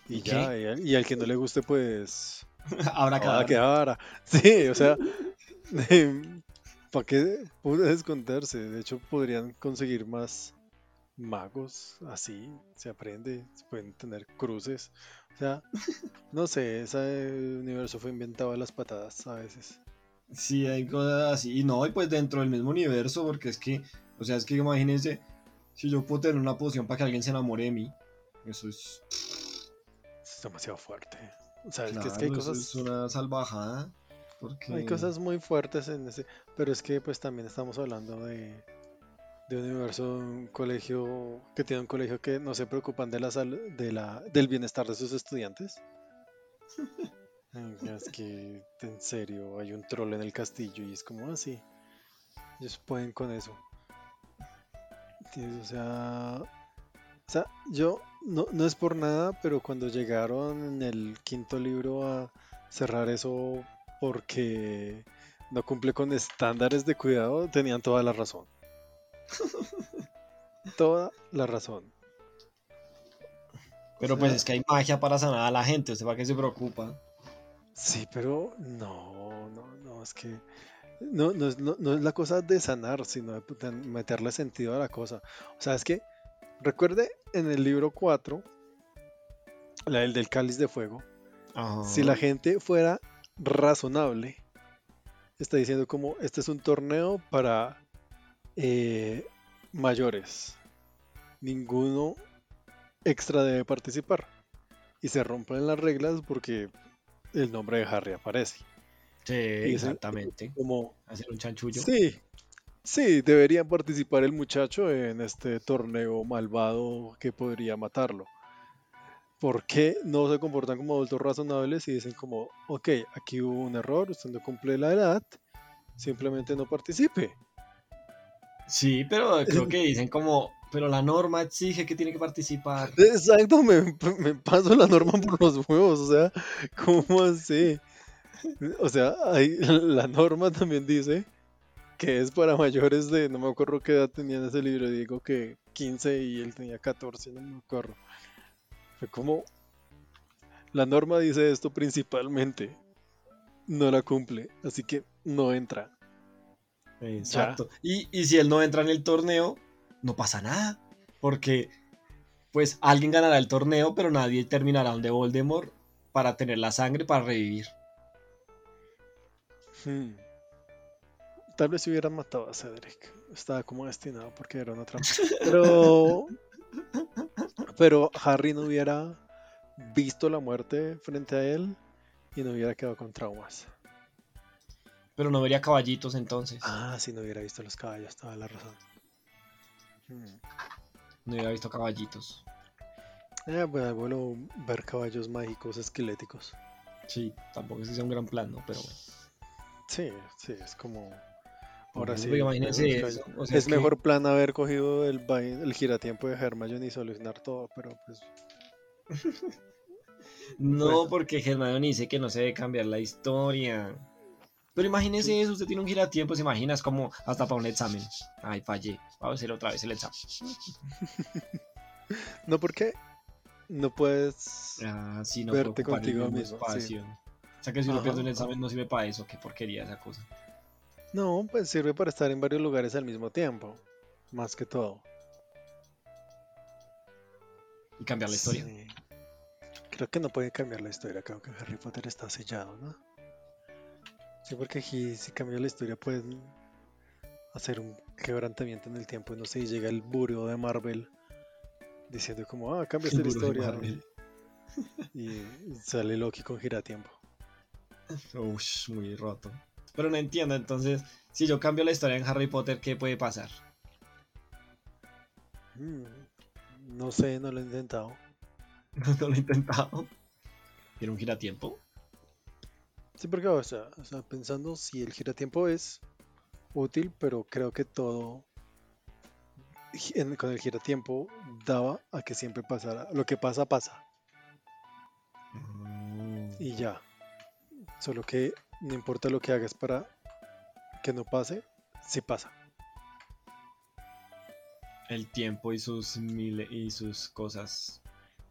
y ¿Y ya, y, al- y al que no le guste, pues, cada que ahora. Sí, o sea, ¿para qué esconderse? De hecho, podrían conseguir más magos, así, se aprende, se pueden tener cruces. O sea, no sé, ese universo fue inventado a las patadas a veces. Sí, hay cosas así. Y no, y pues dentro del mismo universo, porque es que, o sea, es que imagínense, si yo puedo tener una poción para que alguien se enamore de mí, eso es. Es demasiado fuerte. O sea, es que, es Claro, que hay cosas, es una salvajada. Porque. hay cosas muy fuertes en ese, pero es que pues también estamos hablando de, de un universo, un colegio que tiene un colegio que no se preocupan de la sal- de la, del bienestar de sus estudiantes. Es que en serio hay un troll en el castillo y es como así. ellos pueden con eso. O sea, o sea, yo no, no es por nada, pero cuando llegaron en el quinto libro a cerrar eso porque no cumple con estándares de cuidado, tenían toda la razón. Toda la razón. Pero o pues es que hay magia para sanar a la gente, ¿usted para qué se preocupa? Sí, pero no, no, no, es que no, no, es, no, no es la cosa de sanar, sino de meterle sentido a la cosa. O sea, es que recuerde en el libro 4, la del del cáliz de fuego, Ajá. si la gente fuera razonable, está diciendo como este es un torneo para eh, mayores. Ninguno extra debe participar. Y se rompen las reglas porque el nombre de Harry aparece. Sí, exactamente. Como, Hacer un chanchullo. sí, sí, debería participar el muchacho en este torneo malvado que podría matarlo. ¿Por qué no se comportan como adultos razonables y dicen como, ok, aquí hubo un error, usted no cumple la edad, simplemente no participe? Sí, pero creo que dicen como, pero la norma exige que tiene que participar. Exacto, me, me paso la norma por los huevos, o sea, ¿cómo así? O sea, la norma también dice que es para mayores de, no me acuerdo qué edad tenía en ese libro, digo que 15 y él tenía 14, no me acuerdo. Fue como, la norma dice esto principalmente, no la cumple, así que no entra. Exacto. Y, y si él no entra en el torneo, no pasa nada. Porque, pues, alguien ganará el torneo, pero nadie terminará donde Voldemort para tener la sangre para revivir. Hmm. Tal vez si hubieran matado a Cedric. Estaba como destinado porque era una trampa. Pero. Pero Harry no hubiera visto la muerte frente a él y no hubiera quedado con traumas. Pero no vería caballitos entonces. Ah, si no hubiera visto los caballos, toda la razón. Hmm. No hubiera visto caballitos. Eh, pues, bueno, ver caballos mágicos esqueléticos. Sí, tampoco es que sea un gran plan, ¿no? Pero bueno. Sí, sí, es como. Ahora sí. imagínense eso, o sea, es que- mejor plan haber cogido el, el giratiempo de Hermione y solucionar todo, pero pues. No, Bueno. porque Hermione dice que no se debe cambiar la historia. Pero imagínese eso, usted tiene un giratiempo, se imagina, es como hasta para un examen. Ay, fallé. Vamos a hacer otra vez el examen. No, porque no puedes. Ah, sí, no Verte contigo mismo sí. espacio. O sea que si uno Ajá, pierde un examen no sirve para eso, qué porquería esa cosa. No, pues sirve para estar en varios lugares al mismo tiempo. Más que todo. Y cambiar la historia. Sí. Creo que no puede cambiar la historia. Creo que Harry Potter está sellado, ¿no? Sí, porque aquí si cambia la historia pueden hacer un quebrantamiento en el tiempo. No sé, y llega el buró de Marvel diciendo como, ah, cambia El la historia. Y, y sale Loki con giratiempo. Ush, muy roto. Pero no entiendo, entonces, si yo cambio la historia en Harry Potter, ¿qué puede pasar? Mm, no sé, no lo he intentado. no lo he intentado. ¿Tiene un giratiempo? Sí, porque, o sea, o sea, pensando si el giratiempo es útil, pero creo que todo en- con el giratiempo daba a que siempre pasara. Lo que pasa, pasa. Mm. Y ya. Solo que no importa lo que hagas para que no pase, sí pasa. El tiempo y sus mil y sus cosas.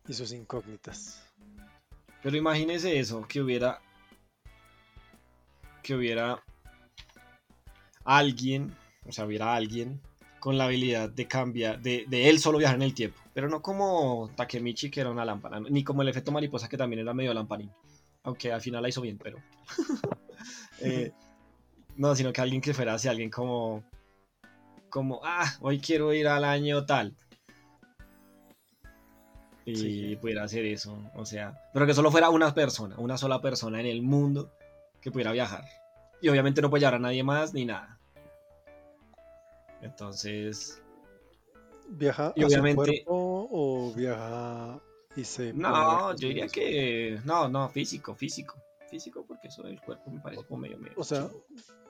Y sus incógnitas. Pero imagínese eso, que hubiera. Que hubiera alguien, o sea, hubiera alguien con la habilidad de cambiar, de, de, él solo viajar en el tiempo. Pero no como Takemichi, que era una lámpara, ni como el efecto mariposa, que también era medio lamparín. Aunque al final la hizo bien, pero. eh, no, sino que alguien que fuera hacia alguien como. Como, ah, hoy quiero ir al año tal. Y sí. pudiera hacer eso. O sea, pero que solo fuera una persona, una sola persona en el mundo que pudiera viajar. Y obviamente no puede llevar a nadie más ni nada. Entonces. ¿Viaja y a obviamente, su cuerpo o viaja y se.? No, yo diría que. No, no, físico, físico. Físico, porque eso del cuerpo me parece como medio medio. O sea,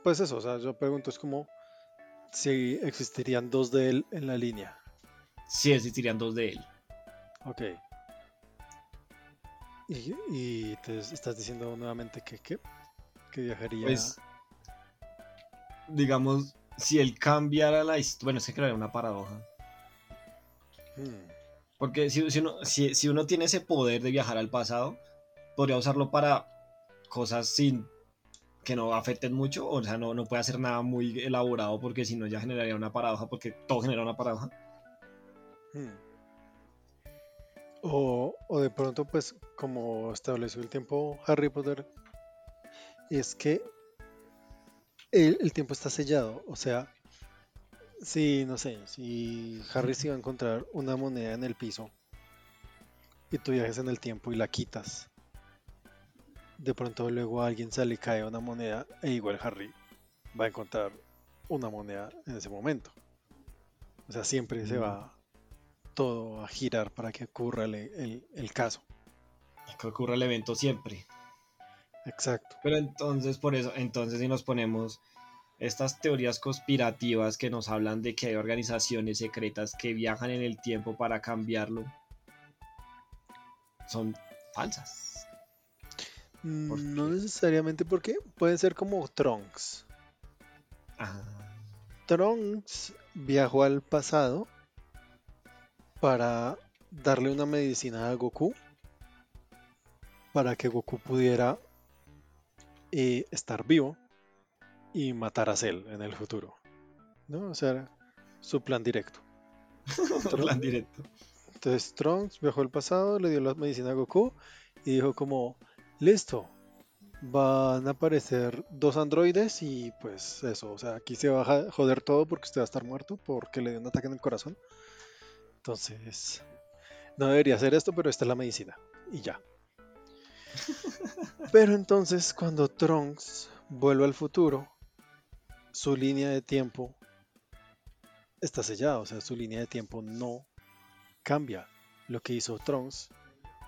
pues eso, o sea, yo pregunto, es como si existirían dos de él en la línea. Sí, existirían dos de él. Ok. Y, y te estás diciendo nuevamente que qué? Que viajaría. Pues, digamos, si él cambiara la historia. Bueno, que crearía una paradoja. Hmm. Porque si, si, uno, si, si uno tiene ese poder de viajar al pasado, podría usarlo para cosas sin que no afecten mucho, o sea, no, no puede hacer nada muy elaborado porque si no ya generaría una paradoja, porque todo genera una paradoja. Hmm. O, o, de pronto, pues, como estableció el tiempo Harry Potter, es que el, tiempo está sellado, o sea, si, no sé, si Harry se iba a encontrar una moneda en el piso y tú viajes en el tiempo y la quitas, de pronto luego alguien sale y cae una moneda e igual Harry va a encontrar una moneda en ese momento. O sea, siempre se va todo a girar para que ocurra el, el, el caso. Que ocurra el evento siempre. Exacto. Pero entonces, por eso, entonces si nos ponemos estas teorías conspirativas que nos hablan de que hay organizaciones secretas que viajan en el tiempo para cambiarlo, son falsas. No necesariamente porque pueden ser como Trunks. Ah. Trunks viajó al pasado para darle una medicina a Goku para que Goku pudiera eh, estar vivo y matar a Cell en el futuro. ¿No? O sea, su plan directo. su plan directo. Entonces Trunks viajó al pasado, le dio la medicina a Goku y dijo como, listo, van a aparecer dos androides y pues eso, o sea, aquí se va a joder todo porque usted va a estar muerto porque le dio un ataque en el corazón. Entonces, no debería hacer esto, pero esta es la medicina y ya. Pero entonces cuando Trunks vuelve al futuro, su línea de tiempo está sellada, o sea, su línea de tiempo no cambia. Lo que hizo Trunks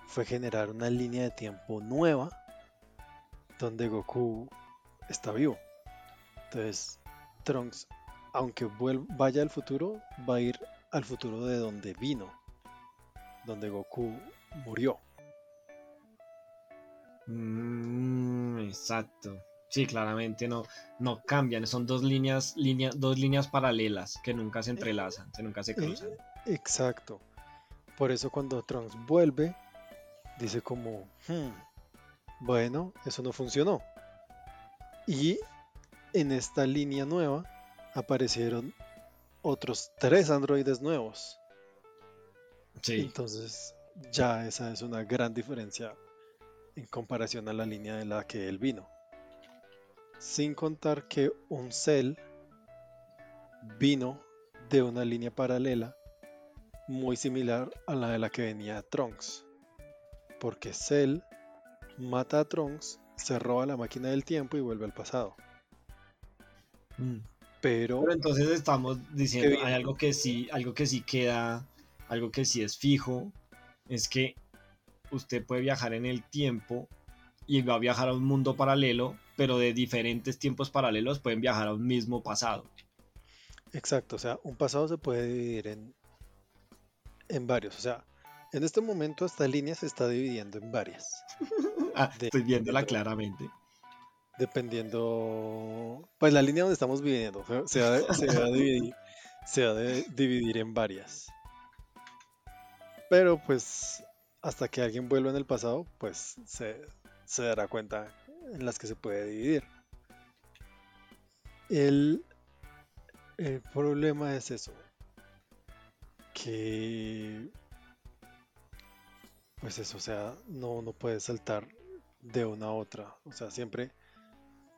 fue generar una línea de tiempo nueva donde Goku está vivo. Entonces, Trunks, aunque vaya al futuro, va a ir al futuro de donde vino, donde Goku murió. Mm, exacto. Sí, claramente no, no cambian, son dos líneas, dos líneas paralelas que nunca se entrelazan, que nunca se cruzan. Exacto. Por eso cuando Trunks vuelve, dice como, hmm, bueno, eso no funcionó. Y en esta línea nueva aparecieron otros tres androides nuevos. Sí. Entonces ya esa es una gran diferencia en comparación a la línea de la que él vino. Sin contar que un Cell vino de una línea paralela muy similar a la de la que venía Trunks porque Cell mata a Trunks, se roba la máquina del tiempo y vuelve al pasado. Mm. Pero, entonces estamos diciendo, hay algo que sí, algo que sí queda, algo que sí es fijo, es que usted puede viajar en el tiempo y va a viajar a un mundo paralelo, pero de diferentes tiempos paralelos pueden viajar a un mismo pasado. Exacto, o sea, un pasado se puede dividir en, en varios, o sea, en este momento esta línea se está dividiendo en varias. ah, estoy viéndola claramente. Dependiendo, pues la línea donde estamos viviendo se va, a dividir se va a dividir en varias. Pero pues hasta que alguien vuelva en el pasado, pues se, se dará cuenta en las que se puede dividir. El, el problema es eso, que pues eso, o sea, no, no puedes saltar de una a otra. O sea, siempre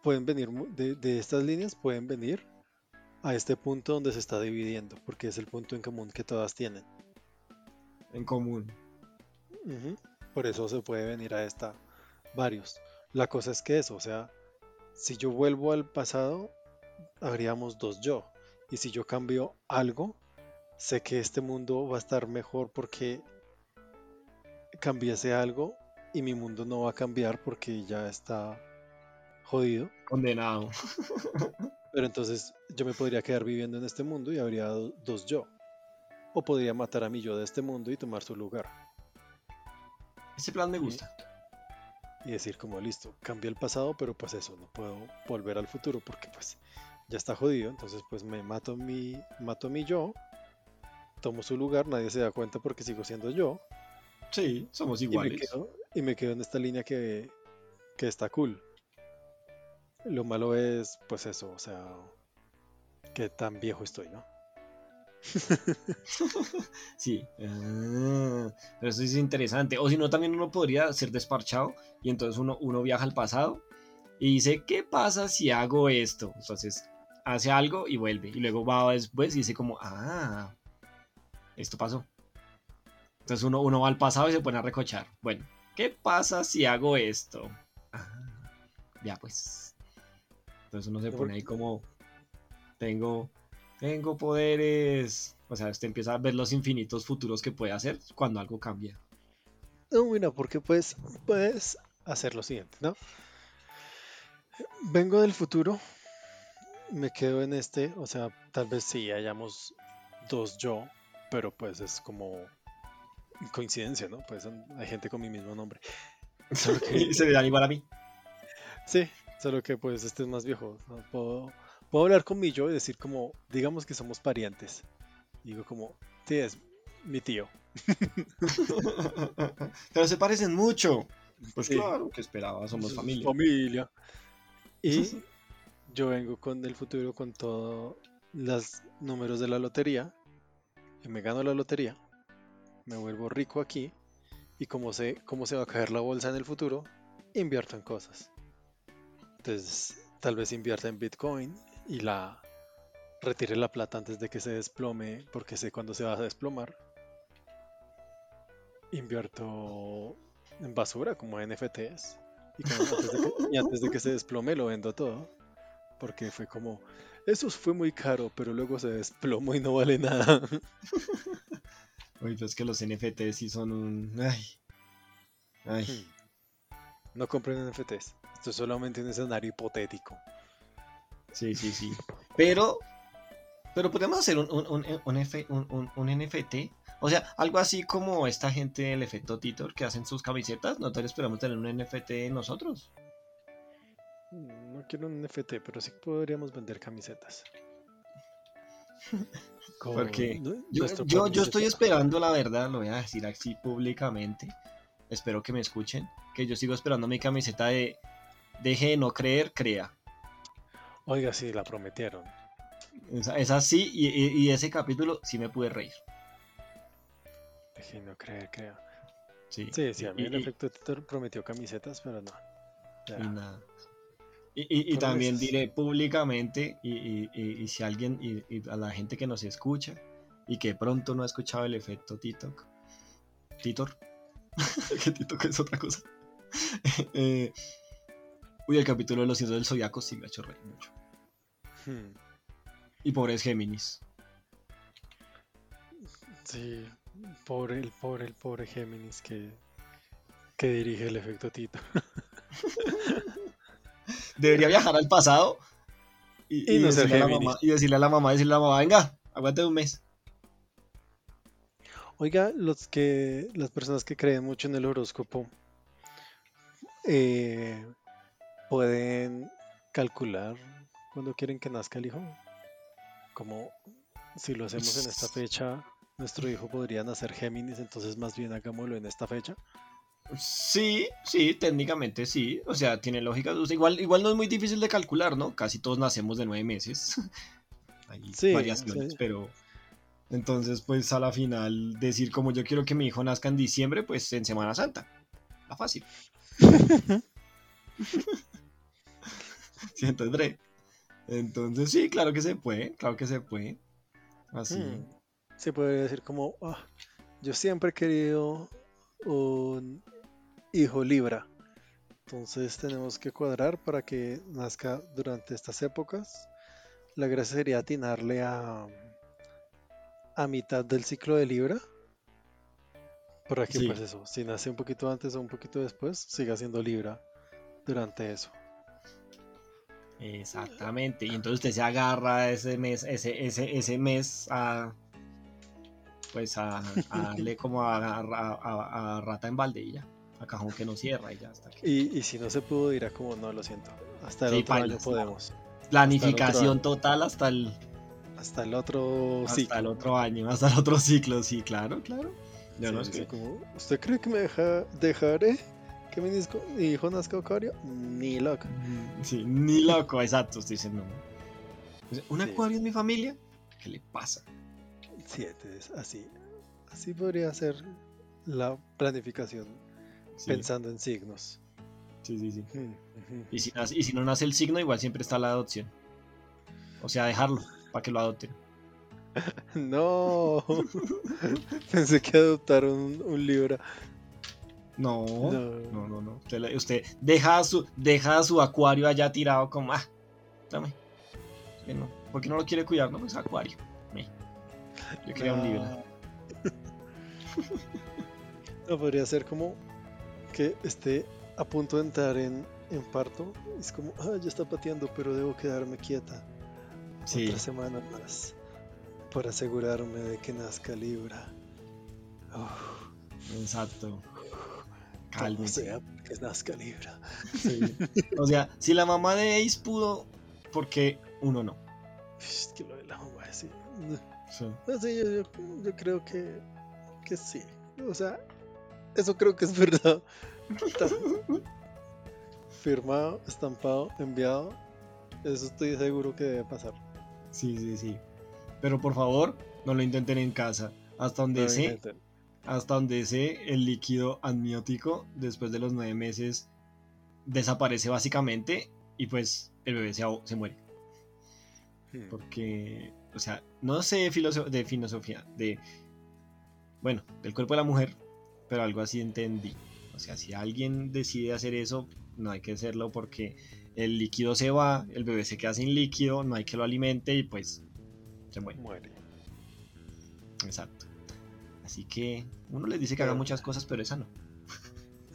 pueden venir de, de estas líneas, pueden venir a este punto donde se está dividiendo, porque es el punto en común que todas tienen. En común. Por eso se puede venir a esta varios. La cosa es que eso, o sea, si yo vuelvo al pasado, habríamos dos yo. Y si yo cambio algo, sé que este mundo va a estar mejor porque cambiase algo y mi mundo no va a cambiar porque ya está jodido. Condenado. Pero entonces yo me podría quedar viviendo en este mundo y habría do- dos yo. O podría matar a mi yo de este mundo y tomar su lugar. Ese plan me gusta. y decir como listo, cambié el pasado, pero pues eso, no puedo volver al futuro porque pues ya está jodido, entonces pues me mato mi, mato a mi yo, tomo su lugar, nadie se da cuenta porque sigo siendo yo Sí, somos y me iguales. quedo, y me quedo en esta línea que, que está cool. Lo malo es pues eso, o sea, que tan viejo estoy, ¿no? Sí. Ah, pero eso es interesante. O si no, también uno podría ser desparchado y entonces uno, uno viaja al pasado y dice, ¿qué pasa si hago esto? Entonces hace algo y vuelve. Y luego va después y dice como, ah, esto pasó. Entonces uno, uno va al pasado y se pone a recochar. Bueno, ¿qué pasa si hago esto? Ah, ya pues. Entonces uno se pone ahí como, tengo, tengo poderes. O sea, usted empieza a ver los infinitos futuros que puede hacer cuando algo cambia. No, mira, porque pues puedes hacer lo siguiente, ¿no? Vengo del futuro, me quedo en este, o sea, tal vez sí hayamos dos yo, pero pues es como coincidencia, ¿no? Pues hay gente con mi mismo nombre. Que, se le da igual a mí. sí, solo que pues este es más viejo. ¿no? Puedo, puedo hablar con mi yo y decir como, digamos que somos parientes. Digo como, sí, es mi tío. Pero se parecen mucho. Pues Sí. claro, que esperaba, somos Somos familia. familia. Y yo vengo con el futuro con todos los números de la lotería. Y me gano la lotería. Me vuelvo rico aquí. Y como sé cómo se va a caer la bolsa en el futuro, invierto en cosas. Entonces, tal vez invierta en Bitcoin y la retire la plata antes de que se desplome, porque sé cuándo se va a desplomar. Invierto en basura como NFTs. Y, cuando- antes de que, y antes de que se desplome lo vendo todo. Porque fue como, eso fue muy caro, pero luego se desplomó y no vale nada. Uy, pero es que los NFTs sí son un. Ay. Ay. No compren NFTs. Esto es solamente un escenario hipotético. Sí, sí, sí. Pero. Pero podemos hacer un, un, un, un F- NFT. O sea, algo así como esta gente del efecto Titor que hacen sus camisetas. Nosotros esperamos tener un NFT nosotros. Mm, No quiero un NFT, pero sí podríamos vender camisetas. Porque Yo, yo, yo estoy esperando, la verdad, lo voy a decir así públicamente. Espero que me escuchen. Que yo sigo esperando mi camiseta de Deje de no creer, crea. Oiga, sí, la prometieron. Esa, esa sí, y, y- y ese capítulo sí me pude reír. Dejé no creer, creo. Sí, Sí, sí, a mí Y- el efecto Titor prometió camisetas, pero no. Ya. y nada. Y, y- y también diré públicamente, y, y- y- y si alguien, y, y a la gente que nos escucha, y que pronto no ha escuchado el efecto TikTok, Titor, que TikTok es otra cosa. Eh, uy, el capítulo de los cielos del zodiaco sí me ha hecho reír mucho. Hmm, Y pobres Géminis. Sí, pobre, el pobre, el pobre Géminis que, que dirige el efecto Tito. Debería viajar al pasado y, Y y no ser decirle a la mamá, y decirle a la mamá, decirle a la mamá, venga, aguante un mes. Oiga, los que, las personas que creen mucho en el horóscopo eh, pueden calcular cuando quieren que nazca el hijo. Como Si lo hacemos en esta fecha, nuestro hijo podría nacer Géminis, entonces más bien hagámoslo en esta fecha. Sí, sí, técnicamente sí. O sea, tiene lógica. O sea, igual, igual no es muy difícil de calcular, ¿no? Casi todos nacemos de nueve meses. Hay Sí, variaciones, sí. pero. Entonces, pues a la final, decir como yo quiero que mi hijo nazca en diciembre, pues en Semana Santa. Está fácil. ¿Sí entendré? Entonces, sí, claro que se puede, claro que se puede. Así. Hmm. Se podría decir como, "Ah, yo siempre he querido un hijo Libra. Entonces tenemos que cuadrar para que nazca durante estas épocas. La gracia sería atinarle a, a mitad del ciclo de Libra. Para que Sí. pues eso, si nace un poquito antes o un poquito después, siga siendo Libra durante eso. Exactamente. Y entonces usted se agarra ese mes, ese, ese, ese mes a. Pues a, a darle como a, a- a- a rata en balde y ya. A cajón que no cierra y ya aquí. Y, y si no se pudo, dirá como, no, lo siento. Hasta el Sí, otro año podemos. Planificación año. total hasta el, Hasta el otro hasta ciclo. el otro año, hasta el otro ciclo. Sí, claro, claro. Yo Sí, no sé. sí, como, ¿Usted cree que me deja, dejaré disco- mi hijo nazca acuario? Ni loco. Sí, ni loco, exacto. Usted dice, no. O sea, ¿Un Sí. acuario en mi familia? ¿Qué le pasa? Sí, entonces, así. Así podría ser la planificación Sí, pensando en signos. sí, sí, sí. Y si, nace- y si no nace el signo, igual siempre está la adopción. O sea, dejarlo para que lo adopten. No. Pensé que adoptaron un, un Libra. No, no, No. no. Usted, le- usted deja, su, deja su acuario allá tirado como, ah, dame. Que no. ¿Por qué no lo quiere cuidar? No, pues acuario. Me. Yo quería un libro. No. No, podría ser como que esté a punto de entrar en, en parto. Es como, ah, ya está pateando, pero debo quedarme quieta. Sí, Otra semana más para asegurarme de que nazca Libra. Uf, exacto. Cálmese. sea, que nazca Libra. Sí. O sea, si la mamá de Ace pudo, ¿por qué uno no? Es que lo de la mamá, sí. Sí. No sé, yo, yo- yo creo que, que sí. O sea, eso creo que es verdad. Está firmado, estampado, enviado. Eso estoy seguro que debe pasar. Sí, sí, sí. Pero por favor, no lo intenten en casa. Hasta donde No sé, intenten. Hasta donde sé, el líquido amniótico después de los nueve meses desaparece básicamente y pues el bebé se, se muere. Hmm. Porque, o sea, no sé filoso- de filosofía, de, bueno, del cuerpo de la mujer, pero algo así entendí. O sea, si alguien decide hacer eso, no hay que hacerlo porque el líquido se va, el bebé se queda sin líquido, no hay que lo alimente y pues se muere. Muere. Exacto. Así que uno les dice que hagan muchas cosas, pero esa no.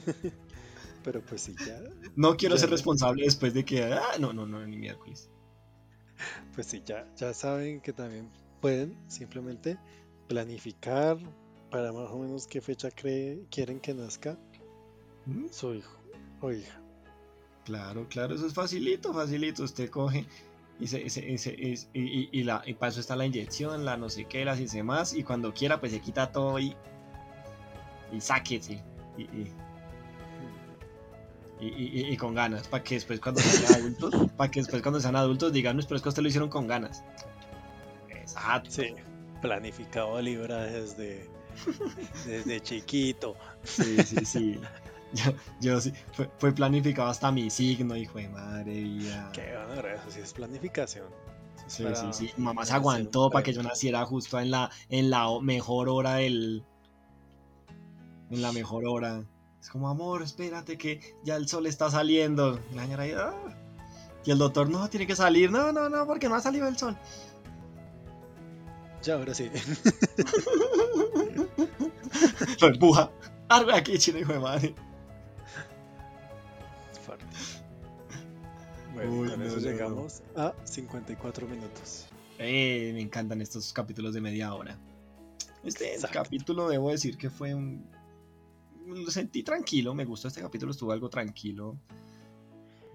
Pero pues sí, ya. No quiero Ya, ser responsable después de que, ah, no, no, no, ni miércoles. Pues sí, ya, ya saben que también pueden simplemente planificar para más o menos qué fecha cree, quieren que nazca ¿Mm? su hijo o hija. Claro, claro, eso es facilito, facilito. Usted coge y, se, y se- y se- y- y- y la, y para eso está la inyección, la no sé qué, las y demás. Y cuando quiera, pues se quita todo y, y sáquese. Y, y, y- y- y con ganas, para que después cuando sean adultos, para que después cuando sean adultos digan, pero es que ustedes lo hicieron con ganas. Exacto. Sí, planificado Libra desde, desde chiquito. Sí, sí, sí. Yo, yo sí, fue, fue planificado hasta mi signo, hijo de madre vida. Qué bueno, eso sí es planificación. Eso Sí, para- sí, sí. Mamá se aguantó para que yo naciera justo en la, en la mejor hora del. En la mejor hora. Es como, amor, espérate que ya el sol está saliendo. Y la señora ahí, "Ah". Y el doctor, no, tiene que salir. No, no, no, porque no ha salido el sol. Ya, ahora sí. Lo empuja. Arre aquí, chino, hijo de madre. Bueno, Uy, con no, eso no, no. llegamos a 54 minutos. Eh, me encantan estos capítulos de media hora. Este Exacto. capítulo debo decir que fue un... Lo sentí tranquilo, me gustó este capítulo, estuvo algo tranquilo,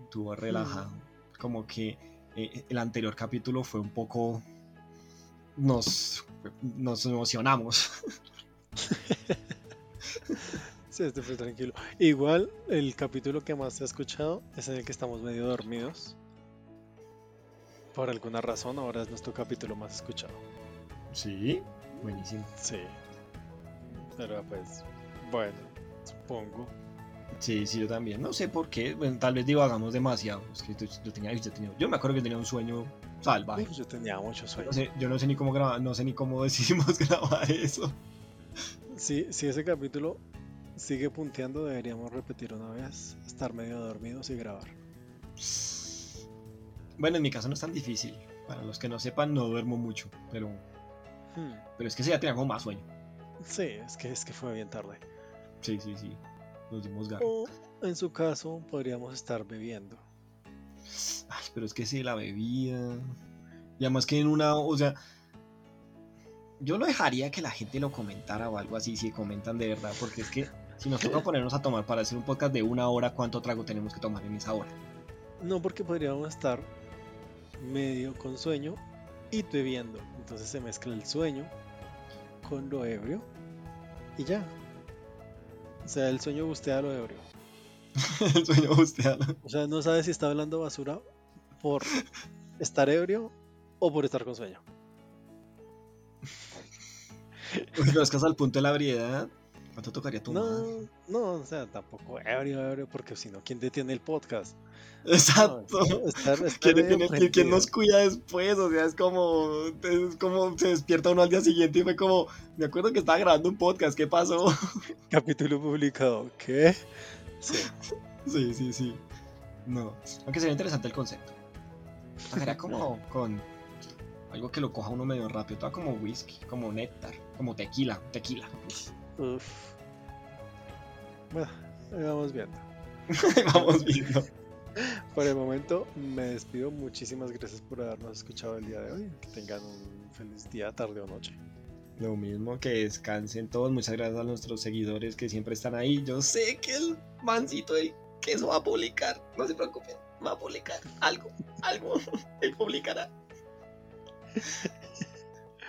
estuvo relajado. Como que eh, el anterior capítulo fue un poco nos, nos emocionamos. Sí, este fue tranquilo. Igual, el capítulo que más ha escuchado es en el que estamos medio dormidos. Por alguna razón, ahora es nuestro capítulo más escuchado. Sí, buenísimo. Sí. Pero pues, bueno, supongo. Sí, sí, yo también. No sé por qué. Bueno, tal vez divagamos demasiado. Es que yo, yo tenía, yo, tenía- yo me acuerdo que tenía un sueño salvaje. Uf, yo tenía mucho sueño. No sé- yo no sé ni cómo grabar, no sé ni cómo decidimos grabar eso. Sí, si ese capítulo sigue punteando, deberíamos repetir una vez, estar medio dormidos y grabar. Bueno, en mi caso no es tan difícil. Para los que no sepan, no duermo mucho. Pero, Hmm, pero es que sí, ya tenía como más sueño. Sí, es que, es que fue bien tarde. Sí, sí, sí. Nos dimos garra. O en su caso, podríamos estar bebiendo. Ay, pero es que sí, la bebida. Y además que en una, o sea, yo no dejaría que la gente lo comentara o algo así, si comentan de verdad, porque es que si nos toca ponernos a tomar para hacer un podcast de una hora, ¿cuánto trago tenemos que tomar en esa hora? No, porque podríamos estar medio con sueño y bebiendo. Entonces se mezcla el sueño con lo ebrio y ya. O sea, el sueño gustea lo ebrio. El sueño busteado. O sea, no sabes si está hablando basura por estar ebrio o por estar con sueño. Pero es que hasta el punto de la ebriedad, ¿cuánto tocaría tomar? No, no, o sea, tampoco ebrio, ebrio, porque si no, ¿quién detiene el podcast? Exacto. No, estar- estar ¿Quién, nos cuida después? O sea, es como, es como se despierta uno al día siguiente y fue como, me acuerdo que estaba grabando un podcast, ¿qué pasó? Capítulo publicado, ¿qué? Sí. Sí, sí, sí. No. Aunque sería interesante el concepto. Sería como con algo que lo coja uno medio rápido. Todo como whisky, como néctar, como tequila. Tequila. Uf. Bueno, ahí vamos viendo. Vamos viendo. Por el momento me despido. Muchísimas gracias por habernos escuchado el día de hoy. Que tengan un feliz día, tarde o noche. Lo mismo que descansen todos. Muchas gracias a nuestros seguidores que siempre están ahí. Yo sé que el mancito del queso va a publicar. No se preocupen. Va a publicar algo. Algo. Él publicará.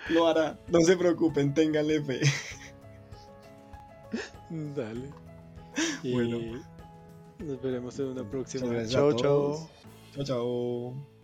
Lo hará. No se preocupen. Ténganle fe. Dale. Y Bueno. nos veremos en una próxima. Chao, chao. Chao, chao.